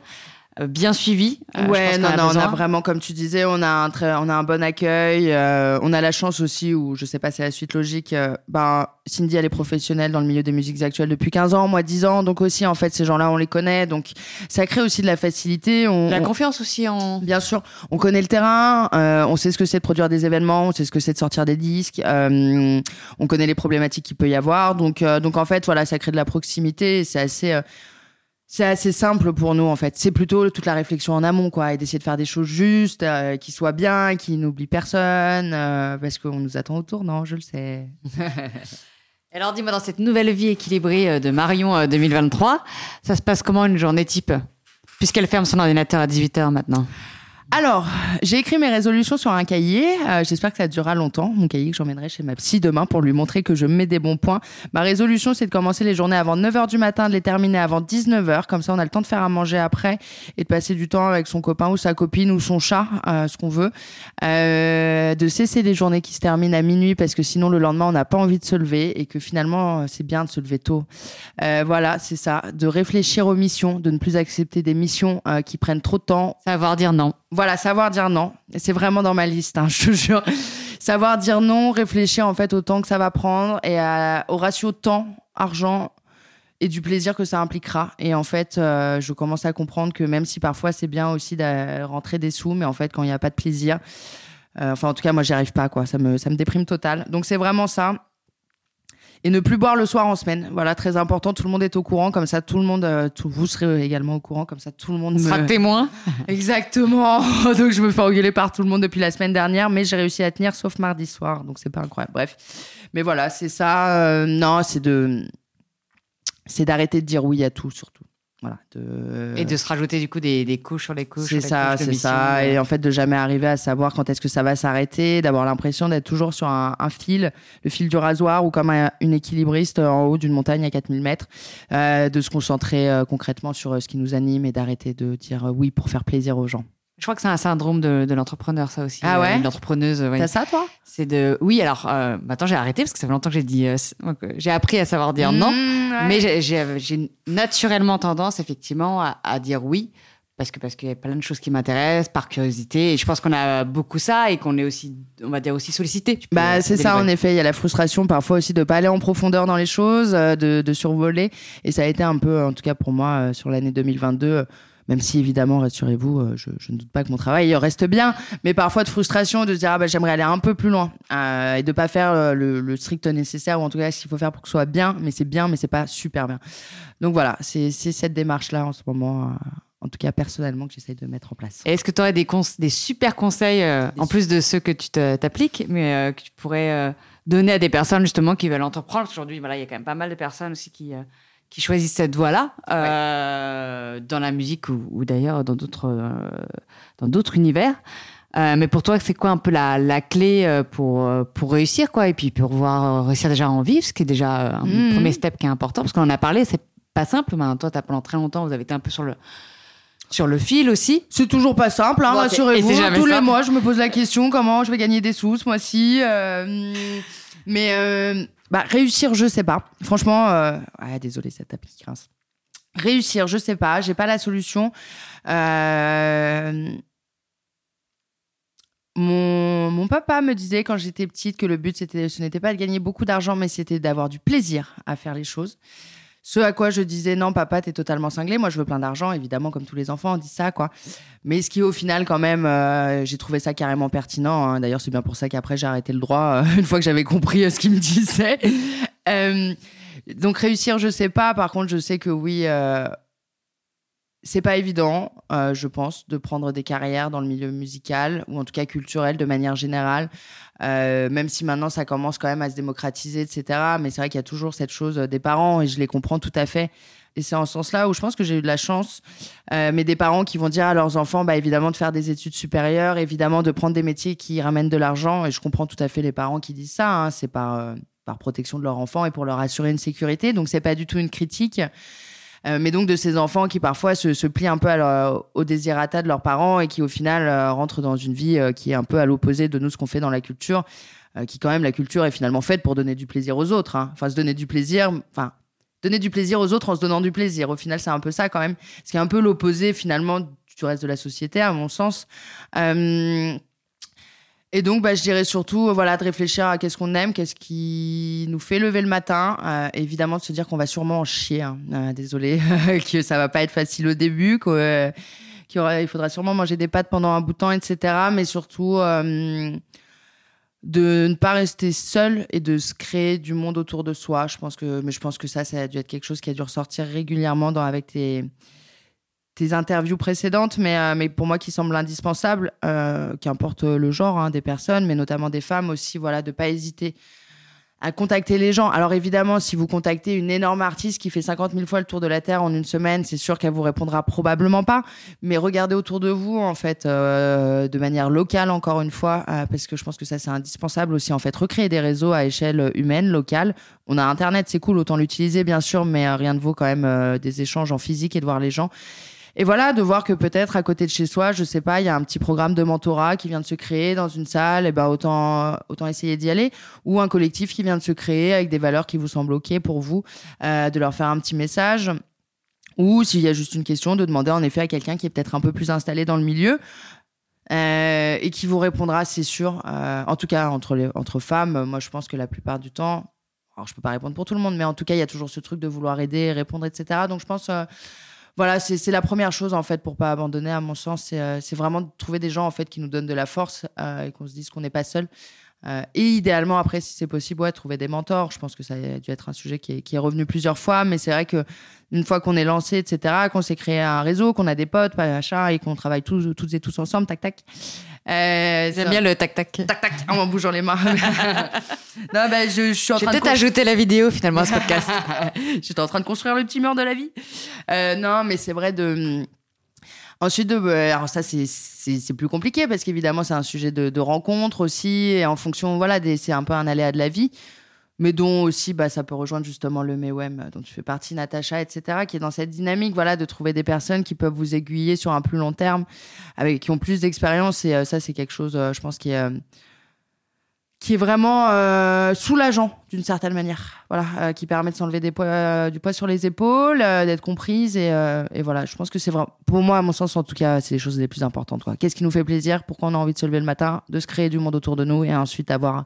bien suivi. Euh, ouais, non, non, on a vraiment, comme tu disais, on a un très, on a un bon accueil. Euh, on a la chance aussi, ou je sais pas, c'est la suite logique. ben, Cindy, elle est professionnelle dans le milieu des musiques actuelles depuis 15 ans, moi 10 ans, donc aussi en fait ces gens-là, on les connaît, donc ça crée aussi de la facilité. On, la confiance aussi en. Bien sûr, on connaît le terrain, on sait ce que c'est de produire des événements, on sait ce que c'est de sortir des disques, on connaît les problématiques qu'il peut y avoir, donc donc en fait voilà, ça crée de la proximité, c'est assez c'est assez simple pour nous en fait. C'est plutôt toute la réflexion en amont quoi, et d'essayer de faire des choses justes, euh, qui soient bien, qui n'oublient personne, euh, parce qu'on nous attend autour, non Je le sais. Alors dis-moi, dans cette nouvelle vie équilibrée euh, de Marion 2023, ça se passe comment une journée type? Puisqu'elle ferme son ordinateur à 18h maintenant. Alors, j'ai écrit mes résolutions sur un cahier. Euh, j'espère que ça durera longtemps. Mon cahier que j'emmènerai chez ma psy demain pour lui montrer que je mets des bons points. Ma résolution, c'est de commencer les journées avant 9h du matin, de les terminer avant 19h. Comme ça, on a le temps de faire à manger après et de passer du temps avec son copain ou sa copine ou son chat, euh, ce qu'on veut. Euh, de cesser les journées qui se terminent à minuit parce que sinon, le lendemain, on n'a pas envie de se lever et que finalement, c'est bien de se lever tôt. voilà, c'est ça. De réfléchir aux missions, de ne plus accepter des missions qui prennent trop de temps. Savoir dire non. Voilà, savoir dire non. C'est vraiment dans ma liste, hein, je te jure. Savoir dire non, réfléchir en fait au temps que ça va prendre et au ratio temps, argent et du plaisir que ça impliquera. Et en fait, euh, je commence à comprendre que même si parfois c'est bien aussi de rentrer des sous, mais en fait, quand il n'y a pas de plaisir, euh, enfin en tout cas, moi, j'y arrive pas, quoi. Ça me, ça me déprime total. Donc c'est vraiment ça et ne plus boire le soir en semaine. Voilà, très important. Tout le monde est au courant, comme ça, tout le monde, euh, vous serez également au courant, comme ça, tout le monde sera témoin. Exactement. donc je me fais engueuler par tout le monde depuis la semaine dernière, mais j'ai réussi à tenir, sauf mardi soir, donc c'est pas incroyable. Bref, mais voilà, c'est ça. Euh, non, c'est de, c'est d'arrêter de dire oui à tout, surtout. Voilà, Et de se rajouter du coup des, des couches sur les couches. C'est ça, c'est ça. Et en fait, de jamais arriver à savoir quand est-ce que ça va s'arrêter, d'avoir l'impression d'être toujours sur un, fil, le fil du rasoir, ou comme une équilibriste en haut d'une montagne à 4000 mètres, euh, de se concentrer euh, concrètement sur euh, ce qui nous anime et d'arrêter de dire oui pour faire plaisir aux gens. Je crois que c'est un syndrome de, l'entrepreneur, ça aussi. Ah ouais L'entrepreneuse, oui. T'as ça, toi C'est de... Oui, alors, maintenant j'ai arrêté parce que ça fait longtemps que j'ai dit... j'ai appris à savoir dire non. Mmh. Mais j'ai naturellement tendance, effectivement, à, dire oui. Parce que parce qu'il y a plein de choses qui m'intéressent par curiosité et je pense qu'on a beaucoup ça et qu'on est aussi on va dire aussi sollicité. Bah c'est ça en effet il y a la frustration parfois aussi de pas aller en profondeur dans les choses euh, de, de survoler et ça a été un peu en tout cas pour moi euh, sur l'année 2022 même si évidemment, rassurez-vous, euh, je, je, ne doute pas que mon travail reste bien, mais parfois de frustration de se dire ah bah, j'aimerais aller un peu plus loin euh, et de pas faire euh, le, le, strict nécessaire ou en tout cas ce qu'il faut faire pour que ce soit bien, mais c'est bien, mais c'est pas super bien. Donc voilà, c'est cette démarche là en ce moment. en tout cas personnellement, que j'essaye de mettre en place. Est-ce que tu aurais des, des super conseils, en plus de ceux que tu t'appliques, mais que tu pourrais donner à des personnes justement qui veulent entreprendre? Aujourd'hui, voilà, il y a quand même pas mal de personnes aussi qui qui choisissent cette voie-là dans la musique ou, d'ailleurs dans d'autres dans d'autres univers. Euh, mais pour toi, c'est quoi un peu la, la clé euh, pour, euh, pour réussir, quoi Et puis pour voir, réussir déjà à en vivre, ce qui est déjà un mhm. premier step qui est important, parce qu'on en a parlé, c'est pas simple. Mais toi, as, pendant très longtemps, vous avez été un peu sur le, sur le fil aussi. C'est toujours pas simple, hein, rassurez-vous. Tous les mois, je me pose la question comment je vais gagner des sous ce mois-ci. mais bah, réussir, je sais pas. Franchement, ouais, désolé, cette tapis qui grince. Réussir, je sais pas. J'ai pas la solution. Euh mon, papa me disait quand j'étais petite que le but, c'était, ce n'était pas de gagner beaucoup d'argent, mais c'était d'avoir du plaisir à faire les choses. Ce à quoi je disais non, papa, t'es totalement cinglé. Moi, je veux plein d'argent, évidemment, comme tous les enfants, on dit ça, quoi. Mais ce qui, au final, quand même, euh, j'ai trouvé ça carrément pertinent. Hein. D'ailleurs, c'est bien pour ça qu'après, j'ai arrêté le droit euh, une fois que j'avais compris euh, ce qu'il me disait. donc, réussir, je sais pas. Par contre, je sais que oui c'est pas évident, euh, je pense, de prendre des carrières dans le milieu musical ou en tout cas culturel de manière générale, euh, même si maintenant ça commence quand même à se démocratiser, etc. Mais c'est vrai qu'il y a toujours cette chose des parents et je les comprends tout à fait. Et c'est en ce sens-là où je pense que j'ai eu de la chance, euh, mais des parents qui vont dire à leurs enfants, bah évidemment de faire des études supérieures, évidemment de prendre des métiers qui ramènent de l'argent. Et je comprends tout à fait les parents qui disent ça. Hein. c'est par par protection de leur enfant et pour leur assurer une sécurité. Donc c'est pas du tout une critique. Euh, mais donc de ces enfants qui parfois se, plient un peu au désirata de leurs parents et qui au final euh, rentrent dans une vie euh, qui est un peu à l'opposé de nous ce qu'on fait dans la culture, qui quand même la culture est finalement faite pour donner du plaisir aux autres. Hein. Enfin se donner du plaisir, enfin donner du plaisir aux autres en se donnant du plaisir. Au final c'est un peu ça quand même, ce qui est un peu l'opposé finalement du reste de la société à mon sens. Et donc, bah, je dirais surtout, euh, voilà, de réfléchir à qu'est-ce qu'on aime, qu'est-ce qui nous fait lever le matin. Euh, évidemment, de se dire qu'on va sûrement en chier. Hein. Euh, désolé, que ça va pas être facile au début, qu'il il faudra sûrement manger des pâtes pendant un bout de temps, etc. Mais surtout, de ne pas rester seul et de se créer du monde autour de soi. Je pense que, mais je pense que ça, ça a dû être quelque chose qui a dû ressortir régulièrement dans, avec tes tes interviews précédentes, mais, euh, mais pour moi qui semble indispensable, euh, qu'importe le genre hein, des personnes, mais notamment des femmes aussi, voilà, de pas hésiter à contacter les gens. Alors évidemment, si vous contactez une énorme artiste qui fait 50 000 fois le tour de la Terre en une semaine, c'est sûr qu'elle vous répondra probablement pas. Mais regardez autour de vous, en fait, euh, de manière locale, encore une fois, parce que je pense que ça, c'est indispensable aussi, en fait, recréer des réseaux à échelle humaine, locale. On a Internet, c'est cool, autant l'utiliser, bien sûr, mais rien ne vaut quand même des échanges en physique et de voir les gens. Et voilà, de voir que peut-être à côté de chez soi, je sais pas, il y a un petit programme de mentorat qui vient de se créer dans une salle, et ben autant autant essayer d'y aller, ou un collectif qui vient de se créer avec des valeurs qui vous semblent ok pour vous, euh, de leur faire un petit message. Ou s'il y a juste une question, de demander en effet à quelqu'un qui est peut-être un peu plus installé dans le milieu, euh, et qui vous répondra, c'est sûr. Euh, en tout cas, entre, entre femmes, moi je pense que la plupart du temps, alors je peux pas répondre pour tout le monde, mais en tout cas, il y a toujours ce truc de vouloir aider, répondre, etc. Donc je pense voilà, c'est la première chose en fait pour pas abandonner. À mon sens, c'est euh, vraiment de trouver des gens en fait qui nous donnent de la force euh, et qu'on se dise qu'on n'est pas seul. Euh, et idéalement, après, si c'est possible, ouais, trouver des mentors. Je pense que ça a dû être un sujet qui est, qui est revenu plusieurs fois, mais c'est vrai que une fois qu'on est lancé, etc., qu'on s'est créé un réseau, qu'on a des potes, machin, et qu'on travaille tous, toutes et tous ensemble, tac, tac. Euh, J'aime bien le tac, tac. Tac, tac, en bougeant les mains. non, ben, je, je suis en train peut-être ajouter la vidéo finalement à ce podcast. J'étais en train de construire le petit mur de la vie. Euh, non, mais c'est vrai de Ensuite, alors ça c'est plus compliqué parce qu'évidemment c'est un sujet de, rencontre aussi et en fonction voilà c'est un peu un aléa de la vie, mais dont aussi bah ça peut rejoindre justement le MEWEM dont tu fais partie Natacha etc qui est dans cette dynamique voilà de trouver des personnes qui peuvent vous aiguiller sur un plus long terme avec qui ont plus d'expérience et euh, ça c'est quelque chose euh, je pense qui est euh, qui est vraiment euh, soulageant d'une certaine manière, voilà, euh, qui permet de s'enlever des poids, euh, du poids sur les épaules, d'être comprise et, et, voilà. Je pense que c'est vraiment, pour moi, à mon sens en tout cas, c'est les choses les plus importantes. Qu'est-ce qui nous fait plaisir, pourquoi on a envie de se lever le matin, de se créer du monde autour de nous et ensuite avoir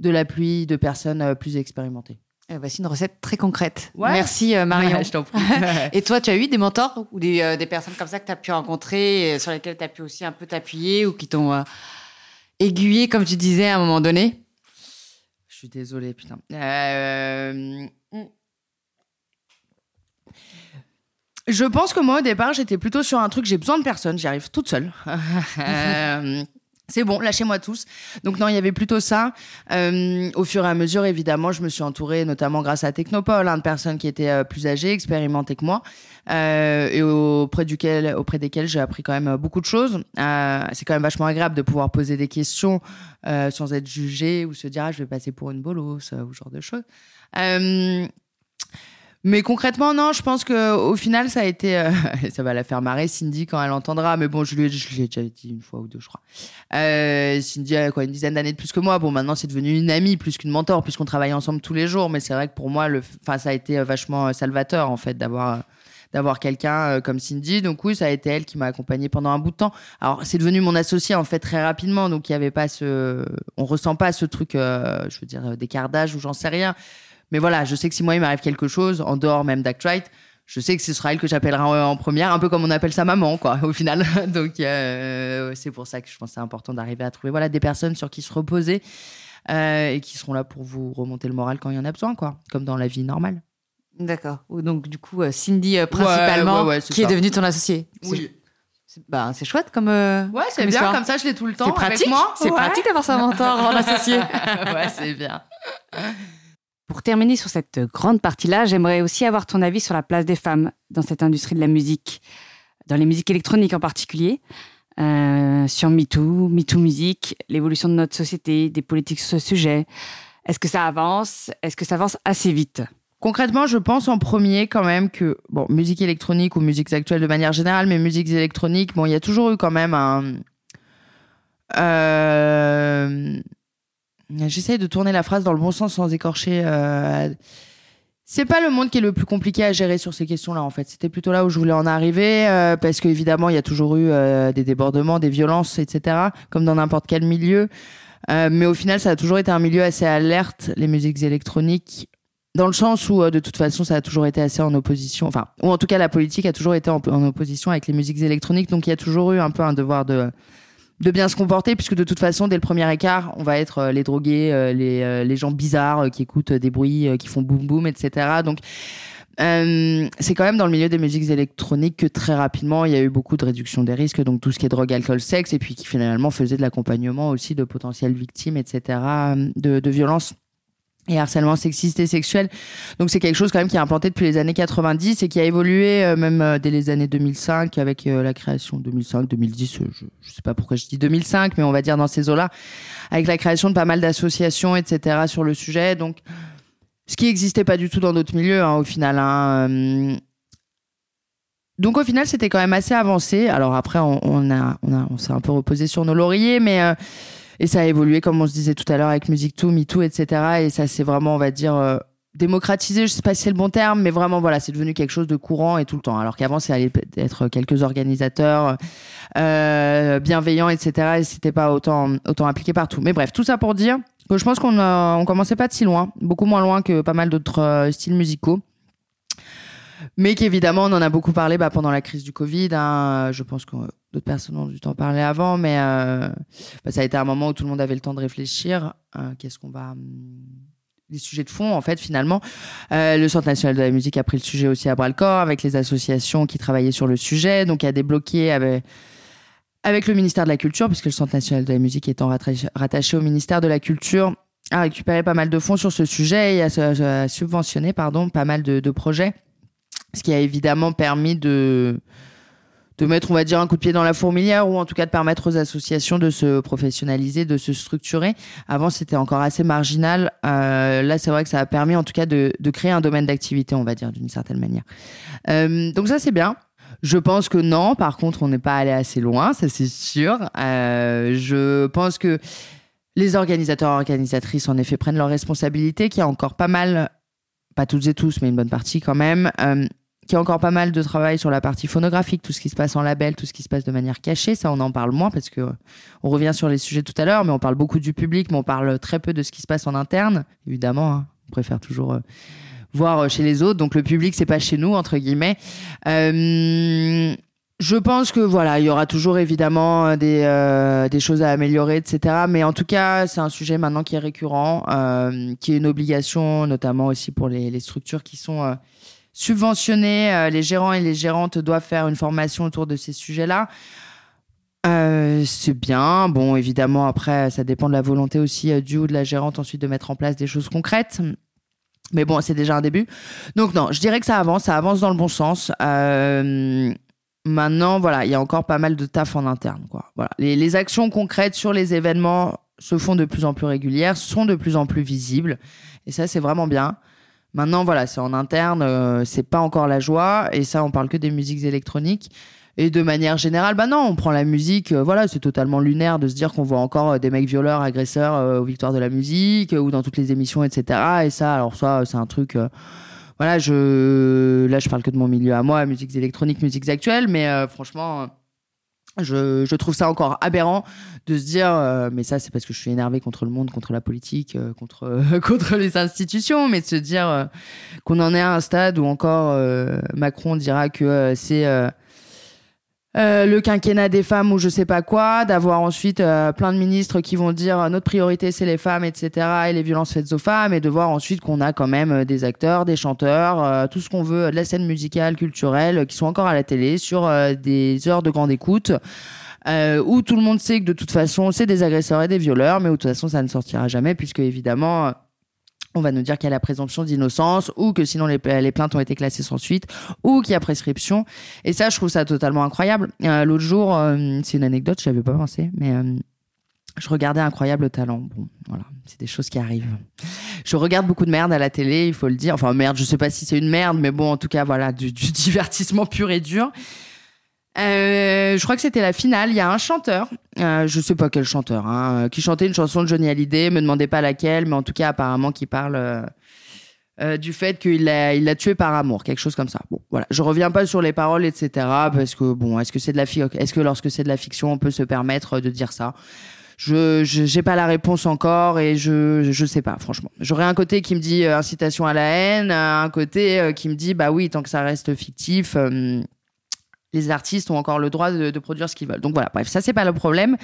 de l'appui de personnes plus expérimentées. voici une recette très concrète. Merci Marion. je t'en prie. et toi, tu as eu des mentors ou des, des personnes comme ça que tu as pu rencontrer, sur lesquelles tu as pu aussi un peu t'appuyer ou qui t'ont aiguillé, comme tu disais à un moment donné Je suis désolée, putain. Euh, Je pense que moi, au départ, j'étais plutôt sur un truc, j'ai besoin de personne, j'y arrive toute seule. C'est bon, lâchez-moi tous. Donc non, il y avait plutôt ça. Euh, au fur et à mesure, évidemment, je me suis entourée, notamment grâce à Technopole, hein, de personnes qui étaient euh, plus âgées, expérimentées que moi, euh, et auprès, duquel, auprès desquelles j'ai appris quand même euh, beaucoup de choses. Euh, c'est quand même vachement agréable de pouvoir poser des questions sans être jugé ou se dire ah, je vais passer pour une bolosse ou ce genre de choses. Mais concrètement, non, je pense que au final, ça a été, euh, ça va la faire marrer Cindy quand elle entendra. Mais bon, je lui, ai- je lui déjà dit une fois ou deux, je crois. Euh, Cindy a quoi une dizaine d'années de plus que moi. Bon, maintenant c'est devenu une amie plus qu'une mentor, puisqu'on travaille ensemble tous les jours. Mais c'est vrai que pour moi, le, ça a été euh, vachement euh, salvateur en fait d'avoir. euh, d'avoir quelqu'un comme Cindy donc oui ça a été elle qui m'a accompagnée pendant un bout de temps alors c'est devenu mon associé en fait très rapidement donc il y avait pas ce on ressent pas ce truc euh, je veux dire d'écart d'âge ou j'en sais rien mais voilà, je sais que si moi il m'arrive quelque chose, en dehors même d'Actrite, je sais que ce sera elle que j'appellerai en, première, un peu comme on appelle sa maman, quoi, au final. Donc euh, c'est pour ça que je pense que c'est important d'arriver à trouver voilà, des personnes sur qui se reposer euh, et qui seront là pour vous remonter le moral quand il y en a besoin, quoi, comme dans la vie normale. D'accord. Donc, du coup, euh, Cindy, principalement, ouais, ouais, c'est qui est devenue ton associé. C'est- c'est- bah, c'est chouette comme. euh, Ouais, c'est bien, histoire. comme ça je l'ai tout le temps. C'est pratique. C'est pratique d'avoir sa mentor en associé. ouais, c'est bien. Pour terminer sur cette grande partie-là, j'aimerais aussi avoir ton avis sur la place des femmes dans cette industrie de la musique, dans les musiques électroniques en particulier, euh, sur MeToo, MeToo Musique, l'évolution de notre société, des politiques sur ce sujet. Est-ce que ça avance? Est-ce que ça avance assez vite? Concrètement, je pense en premier quand même que, bon, musique électronique ou musiques actuelles de manière générale, mais musiques électroniques, bon, il y a toujours eu quand même un. Euh... J'essaye de tourner la phrase dans le bon sens sans écorcher. euh, C'est pas le monde qui est le plus compliqué à gérer sur ces questions-là, en fait. C'était plutôt là où je voulais en arriver, euh, parce qu'évidemment, il y a toujours eu euh, des débordements, des violences, etc., comme dans n'importe quel milieu. Euh, mais au final, ça a toujours été un milieu assez alerte, les musiques électroniques, dans le sens où, de toute façon, ça a toujours été assez en opposition, enfin, ou en tout cas, la politique a toujours été en opposition avec les musiques électroniques, donc il y a toujours eu un peu un devoir de, de bien se comporter, puisque de toute façon, dès le premier écart, on va être euh, les drogués, euh, les, euh, les gens bizarres qui écoutent des bruits, qui font boum boum, etc. Donc, euh, c'est quand même dans le milieu des musiques électroniques que très rapidement il y a eu beaucoup de réduction des risques, donc tout ce qui est drogue, alcool, sexe, et puis qui finalement faisait de l'accompagnement aussi de potentielles victimes, etc. de, de violences et harcèlement sexiste et sexuel. Donc c'est quelque chose quand même qui est implanté depuis les années 90 et qui a évolué euh, même euh, dès les années 2005 avec euh, la création 2005, 2010, euh, je, je sais pas pourquoi je dis 2005, mais on va dire dans ces eaux-là, avec la création de pas mal d'associations, etc. sur le sujet. Donc ce qui n'existait pas du tout dans d'autres milieux hein, au final. hein. Donc au final c'était quand même assez avancé. Alors après on, on a on a on s'est un peu reposé sur nos lauriers, mais et ça a évolué, comme on se disait tout à l'heure, avec Music 2, MeToo, etc. Et ça, c'est vraiment, on va dire, euh, démocratisé. Je sais pas si c'est le bon terme, mais vraiment, voilà, c'est devenu quelque chose de courant et tout le temps. Alors qu'avant, ça allait être quelques organisateurs euh, bienveillants, etc. Et c'était pas autant, autant appliqué partout. Mais bref, tout ça pour dire que je pense qu'on on commençait pas de si loin, beaucoup moins loin que pas mal d'autres euh, styles musicaux. Mais qu'évidemment, on en a beaucoup parlé bah, pendant la crise du Covid. hein. Je pense que d'autres personnes ont dû t'en parler avant, mais euh, bah, ça a été un moment où tout le monde avait le temps de réfléchir. euh, Qu'est-ce qu'on va. hum, Les sujets de fond, en fait, finalement. Euh, le Centre national de la musique a pris le sujet aussi à bras le corps avec les associations qui travaillaient sur le sujet. Donc, a débloqué avec, avec le ministère de la Culture, puisque le Centre national de la musique étant rattaché, au ministère de la Culture, a récupéré pas mal de fonds sur ce sujet et a, a subventionné pardon, pas mal de, de projets. Ce qui a évidemment permis de, de mettre, on va dire, un coup de pied dans la fourmilière ou en tout cas de permettre aux associations de se professionnaliser, de se structurer. Avant, c'était encore assez marginal. Euh, là, c'est vrai que ça a permis en tout cas de, de créer un domaine d'activité, on va dire, d'une certaine manière. Euh, donc ça, c'est bien. Je pense que non. Par contre, on n'est pas allé assez loin, ça c'est sûr. Euh, je pense que les organisateurs et organisatrices, en effet, prennent leurs responsabilités, qu'il y a encore pas mal, pas toutes et tous, mais une bonne partie quand même, qu'il y a encore pas mal de travail sur la partie phonographique, tout ce qui se passe en label, tout ce qui se passe de manière cachée. Ça, on en parle moins parce que on revient sur les sujets tout à l'heure, mais on parle beaucoup du public, mais on parle très peu de ce qui se passe en interne. Évidemment, hein, on préfère toujours euh, voir euh, chez les autres. Donc le public, c'est pas chez nous entre guillemets. Euh, je pense que voilà, il y aura toujours évidemment des, choses à améliorer, etc. Mais en tout cas, c'est un sujet maintenant qui est récurrent, qui est une obligation, notamment aussi pour les structures qui sont euh, subventionner. les gérants et les gérantes doivent faire une formation autour de ces sujets-là. c'est bien. Bon, évidemment, après, ça dépend de la volonté aussi du ou de la gérante ensuite de mettre en place des choses concrètes. Mais bon, c'est déjà un début. Donc non, je dirais que ça avance, ça avance dans le bon sens. Euh, maintenant, voilà, il y a encore pas mal de taf en interne. Quoi. Voilà. Les, actions concrètes sur les événements se font de plus en plus régulières, sont de plus en plus visibles. Et ça, c'est vraiment bien. Maintenant, voilà, c'est en interne, euh, c'est pas encore la joie. Et ça, on parle que des musiques électroniques. Et de manière générale, bah non, on prend la musique, euh, voilà, c'est totalement lunaire de se dire qu'on voit encore euh, des mecs violeurs, agresseurs euh, aux victoires de la musique ou dans toutes les émissions, etc. Et ça, alors ça, c'est un truc. voilà, je là, je parle que de mon milieu à moi, musiques électroniques, musiques actuelles, mais franchement. Je, je, trouve ça encore aberrant de se dire, mais ça c'est parce que je suis énervé contre le monde, contre la politique, contre contre les institutions, mais de se dire qu'on en est à un stade où encore Macron dira que c'est euh, le quinquennat des femmes ou je sais pas quoi, d'avoir ensuite euh, plein de ministres qui vont dire euh, notre priorité c'est les femmes, etc. et les violences faites aux femmes, et de voir ensuite qu'on a quand même des acteurs, des chanteurs, tout ce qu'on veut de la scène musicale, culturelle, qui sont encore à la télé sur des heures de grande écoute. où tout le monde sait que de toute façon c'est des agresseurs et des violeurs, mais de toute façon ça ne sortira jamais puisque évidemment on va nous dire qu'il y a la présomption d'innocence ou que sinon les, plaintes ont été classées sans suite ou qu'il y a prescription. Et ça, je trouve ça totalement incroyable. Euh, l'autre jour, euh, c'est une anecdote, je n'avais pas pensé, mais euh, je regardais Incroyable Talent. Bon, voilà, c'est des choses qui arrivent. Je regarde beaucoup de merde à la télé, il faut le dire. Enfin, merde, je sais pas si c'est une merde, mais bon, en tout cas, voilà, du divertissement pur et dur. Euh, je crois que c'était la finale. Il y a un chanteur, euh, je sais pas quel chanteur, hein, qui chantait une chanson de Johnny Hallyday. Me demandez pas laquelle, mais en tout cas apparemment qui parle euh, euh, du fait qu'il l'a, il l'a tué par amour, quelque chose comme ça. Bon, voilà. Je reviens pas sur les paroles, etc. Parce que bon, est-ce que c'est de la est-ce que lorsque c'est de la fiction, on peut se permettre de dire ça? Je j'ai pas la réponse encore et je je sais pas franchement. J'aurais un côté qui me dit incitation à la haine, un côté qui me dit bah oui tant que ça reste fictif les artistes ont encore le droit de, produire ce qu'ils veulent. Donc voilà, bref, ça c'est pas le problème.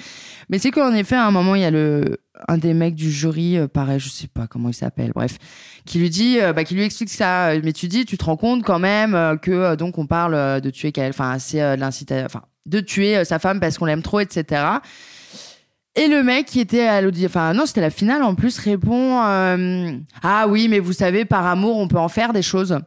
Mais c'est qu'en effet, à un moment, il y a le, un des mecs du jury, euh, pareil, je sais pas comment il s'appelle, bref, qui lui dit, euh, bah, qui lui explique ça. Mais tu dis, tu te rends compte quand même euh, que donc on parle de tuer enfin c'est l'incitation, enfin de tuer sa femme parce qu'on l'aime trop, etc. Et le mec qui était à l'audition, enfin non, c'était la finale en plus, répond Ah oui, mais vous savez, par amour, on peut en faire des choses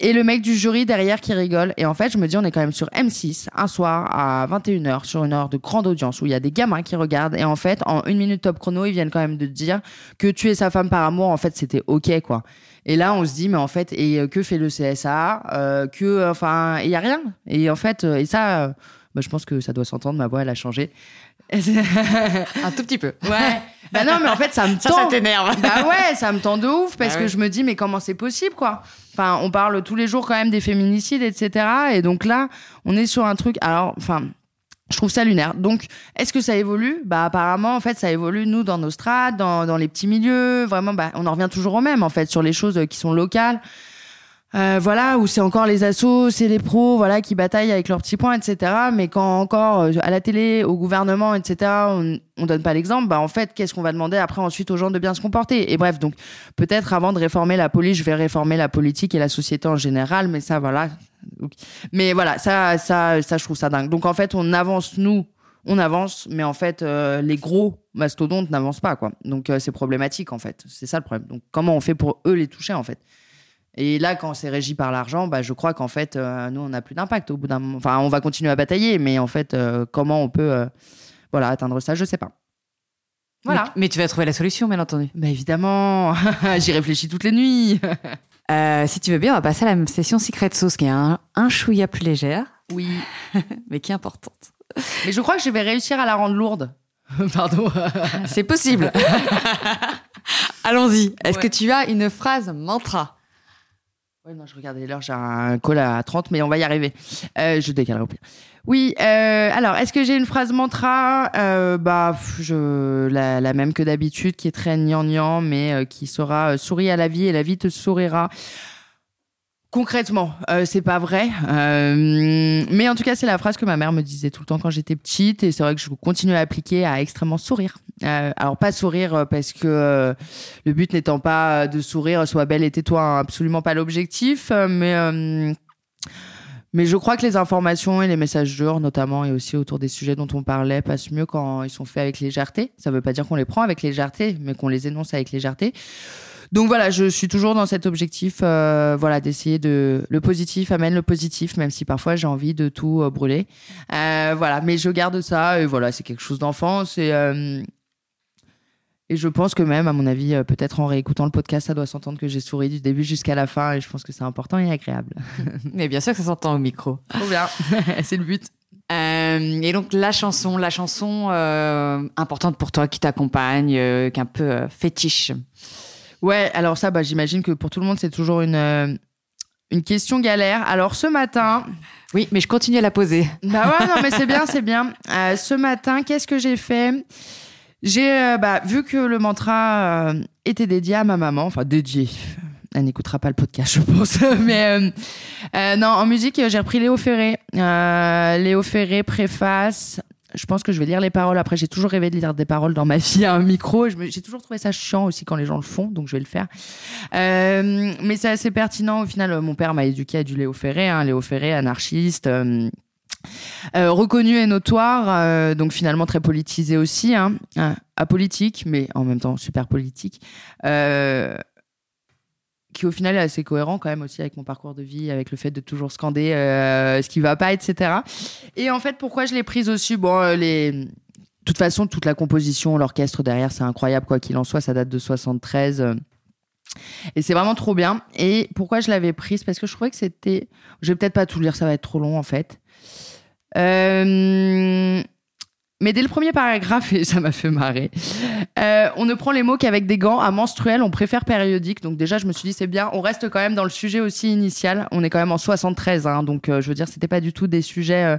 et le mec du jury derrière qui rigole. Et en fait, je me dis, on est quand même sur M6, un soir à 21h, sur une heure de grande audience, où il y a des gamins qui regardent. Et en fait, en une minute top chrono, ils viennent quand même de dire que tuer sa femme par amour, en fait, c'était OK, quoi. Et là, on se dit, mais en fait, et euh, que fait le CSA euh, Que, enfin, il y a rien. Et en fait, euh, et ça, bah, je pense que ça doit s'entendre, ma voix, elle a changé. un tout petit peu. Ouais. Bah non, mais en fait, ça me tend. Ça, t'énerve. Bah ouais, ça me tend de ouf parce bah que je me dis, mais comment c'est possible, quoi? Enfin, on parle tous les jours quand même des féminicides, etc. Et donc là, on est sur un truc. Alors, enfin. Je trouve ça lunaire. Donc, est-ce que ça évolue? Bah, apparemment, en fait, ça évolue nous dans nos strates, dans, dans les petits milieux. Vraiment, bah, on en revient toujours au même, en fait, sur les choses qui sont locales. Euh, voilà, où c'est encore les assos, c'est les pros, voilà, qui bataillent avec leurs petits points, etc. Mais quand encore euh, à la télé, au gouvernement, etc., on, on donne pas l'exemple, bah en fait, qu'est-ce qu'on va demander après ensuite aux gens de bien se comporter? Et bref, donc peut-être avant de réformer la police, je vais réformer la politique et la société en général, mais ça, voilà. Mais voilà, ça, ça, ça, je trouve ça dingue. Donc en fait, on avance nous, on avance, mais en fait, euh, les gros mastodontes n'avancent pas, quoi. Donc c'est problématique, en fait. C'est ça le problème. Donc comment on fait pour eux les toucher, en fait? Et là, quand c'est régi par l'argent, bah, je crois qu'en fait, euh, nous, on n'a plus d'impact au bout d'un moment. Enfin, on va continuer à batailler, mais en fait, euh, comment on peut euh, voilà, atteindre ça, je sais pas. Voilà. Mais, tu vas trouver la solution, bien entendu. Bah, évidemment, j'y réfléchis toutes les nuits. si tu veux bien, on va passer à la session Secret Sauce, qui est un, un chouïa plus légère. Oui. mais qui est importante. Mais je crois que je vais réussir à la rendre lourde. Pardon. c'est possible. Allons-y. Est-ce que tu as une phrase mantra? Ouais, non, je regardais l'heure, j'ai un call à 30, mais on va y arriver. Euh, je décalerai au pire. Oui, euh, alors, est-ce que j'ai une phrase mantra? Euh, Bah, je, la, la même que d'habitude, qui est très gnangnan, mais euh, qui sera euh, souris à la vie et la vie te sourira. Concrètement, euh, c'est pas vrai. Euh, mais en tout cas, c'est la phrase que ma mère me disait tout le temps quand j'étais petite. Et c'est vrai que je continue à appliquer à extrêmement sourire. Euh, alors, pas sourire parce que le but n'étant pas de sourire, sois belle et tais-toi, hein, absolument pas l'objectif. mais, mais je crois que les informations et les messages durs, notamment, et aussi autour des sujets dont on parlait, passent mieux quand ils sont faits avec légèreté. Ça veut pas dire qu'on les prend avec légèreté, mais qu'on les énonce avec légèreté. Donc voilà, je suis toujours dans cet objectif, euh, voilà, d'essayer de le positif amène le positif, même si parfois j'ai envie de tout euh, brûler. Euh, voilà, mais je garde ça et voilà, c'est quelque chose d'enfance et et je pense que même, à mon avis, peut-être en réécoutant le podcast, ça doit s'entendre que j'ai souri du début jusqu'à la fin et je pense que c'est important et agréable. Mais bien sûr que ça s'entend au micro. Trop bien, c'est le but. et donc la chanson, la chanson importante pour toi, qui t'accompagne, qui est un peu fétiche. Ouais, alors ça, bah, j'imagine que pour tout le monde, c'est toujours une, euh, une question galère. Alors ce matin. Oui, mais je continue à la poser. Bah ouais, non, mais c'est bien, c'est bien. Euh, ce matin, qu'est-ce que j'ai fait? J'ai, euh, bah, vu que le mantra était dédié à ma maman, enfin dédié. Elle n'écoutera pas le podcast, je pense. mais non, en musique, j'ai repris Léo Ferré. Léo Ferré, préface je pense que je vais lire les paroles. Après, j'ai toujours rêvé de lire des paroles dans ma vie à un micro. J'ai toujours trouvé ça chiant aussi quand les gens le font, donc je vais le faire. Euh, mais c'est assez pertinent. Au final, mon père m'a éduqué à du Léo Ferré, hein, Léo Ferré, anarchiste. Euh, euh, reconnu et notoire, donc finalement très politisé aussi, hein, apolitique, mais en même temps super politique qui au final est assez cohérent quand même aussi avec mon parcours de vie, avec le fait de toujours scander euh, ce qui va pas, etc. Et en fait, pourquoi je l'ai prise aussi Bon, euh, les... de toute façon, toute la composition, l'orchestre derrière, c'est incroyable, quoi qu'il en soit, ça date de 73. Euh, et c'est vraiment trop bien. Et pourquoi je l'avais prise? Parce que je trouvais que c'était. Je vais peut-être pas tout lire, ça va être trop long en fait. Mais dès le premier paragraphe, et ça m'a fait marrer, euh, on ne prend les mots qu'avec des gants à menstruels, on préfère périodique. Donc déjà, je me suis dit, c'est bien, on reste quand même dans le sujet aussi initial. On est quand même en 73, hein, donc euh, je veux dire, c'était pas du tout des sujets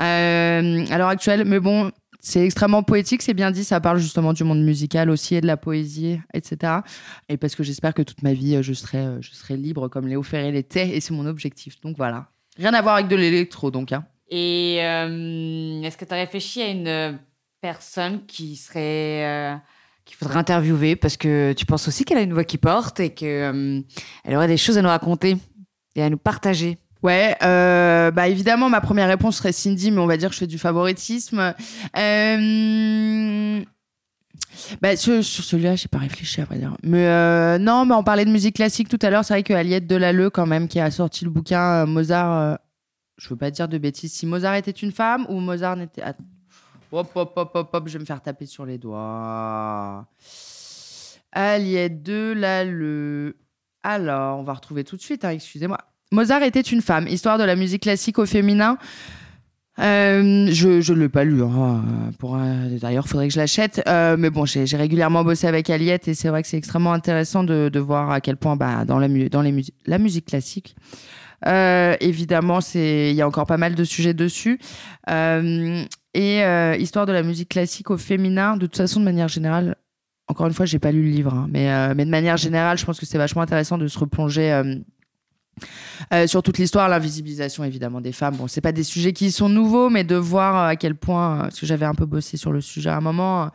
euh, à l'heure actuelle. Mais bon, c'est extrêmement poétique, c'est bien dit, ça parle justement du monde musical aussi et de la poésie, etc. Et parce que j'espère que toute ma vie, je serai, je serai libre comme Léo Ferré l'était, et c'est mon objectif. Donc voilà. Rien à voir avec de l'électro, donc. Hein. Et euh, est-ce que tu as réfléchi à une personne qui serait euh, qu'il faudrait interviewer? Parce que tu penses aussi qu'elle a une voix qui porte et qu'elle euh, aurait des choses à nous raconter et à nous partager Ouais, bah évidemment, ma première réponse serait Cindy, mais on va dire que je fais du favoritisme. Bah, sur, celui-là, j'ai pas réfléchi à vrai dire. Mais non, mais on parlait de musique classique tout à l'heure. C'est vrai que Aliette Delalleux, quand même, qui a sorti le bouquin Mozart je veux pas dire de bêtises, si Mozart était une femme ou Mozart n'était. Hop, hop, hop, hop, hop, je vais me faire taper sur les doigts. Aliette de la le. Alors, on va retrouver tout de suite, hein, excusez-moi. Mozart était une femme, histoire de la musique classique au féminin. Euh, je ne l'ai pas lu. Hein. Pour, d'ailleurs, il faudrait que je l'achète. Euh, mais bon, j'ai, régulièrement bossé avec Aliette et c'est vrai que c'est extrêmement intéressant de, de voir à quel point bah, dans, la, dans les la musique classique, euh, évidemment, c'est il y a encore pas mal de sujets dessus. Euh, et euh, histoire de la musique classique au féminin, de toute façon, de manière générale, encore une fois, j'ai pas lu le livre, hein, mais, mais de manière générale, je pense que c'est vachement intéressant de se replonger. sur toute l'histoire, l'invisibilisation évidemment des femmes. Bon, c'est pas des sujets qui sont nouveaux, mais de voir à quel point, parce que j'avais un peu bossé sur le sujet à un moment,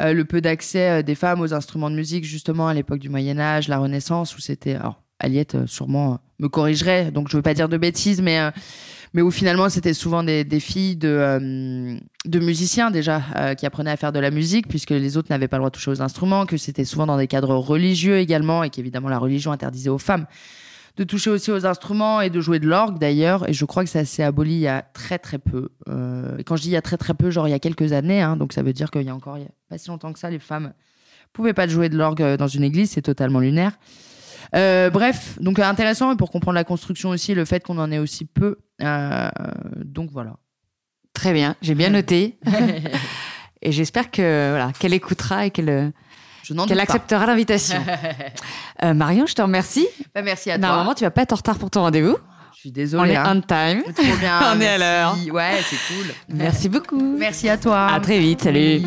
le peu d'accès des femmes aux instruments de musique justement à l'époque du Moyen Âge, la Renaissance, où c'était, Aliette euh, sûrement euh, me corrigerait, donc je veux pas dire de bêtises, mais euh, mais où finalement c'était souvent des, filles de, de musiciens déjà qui apprenaient à faire de la musique puisque les autres n'avaient pas le droit de toucher aux instruments, que c'était souvent dans des cadres religieux également et qu'évidemment la religion interdisait aux femmes de toucher aussi aux instruments et de jouer de l'orgue d'ailleurs et je crois que ça s'est aboli il y a très très peu. et quand je dis il y a très très peu, genre il y a quelques années, hein, donc ça veut dire qu'il y a encore pas si longtemps que ça, les femmes pouvaient pas jouer de l'orgue dans une église, c'est totalement lunaire. Euh, bref, donc intéressant et pour comprendre la construction aussi, le fait qu'on en ait aussi peu. Euh, donc voilà. Très bien, j'ai bien noté. et j'espère que voilà qu'elle écoutera et qu'elle qu'elle acceptera l'invitation. euh, Marion, je te remercie. Bah, merci à toi. Normalement, tu vas pas être en retard pour ton rendez-vous. Je suis désolée. On est hein. on time. Trop bien. On est à l'heure. Ouais, c'est cool. Merci beaucoup. Merci à toi. À très vite. Salut.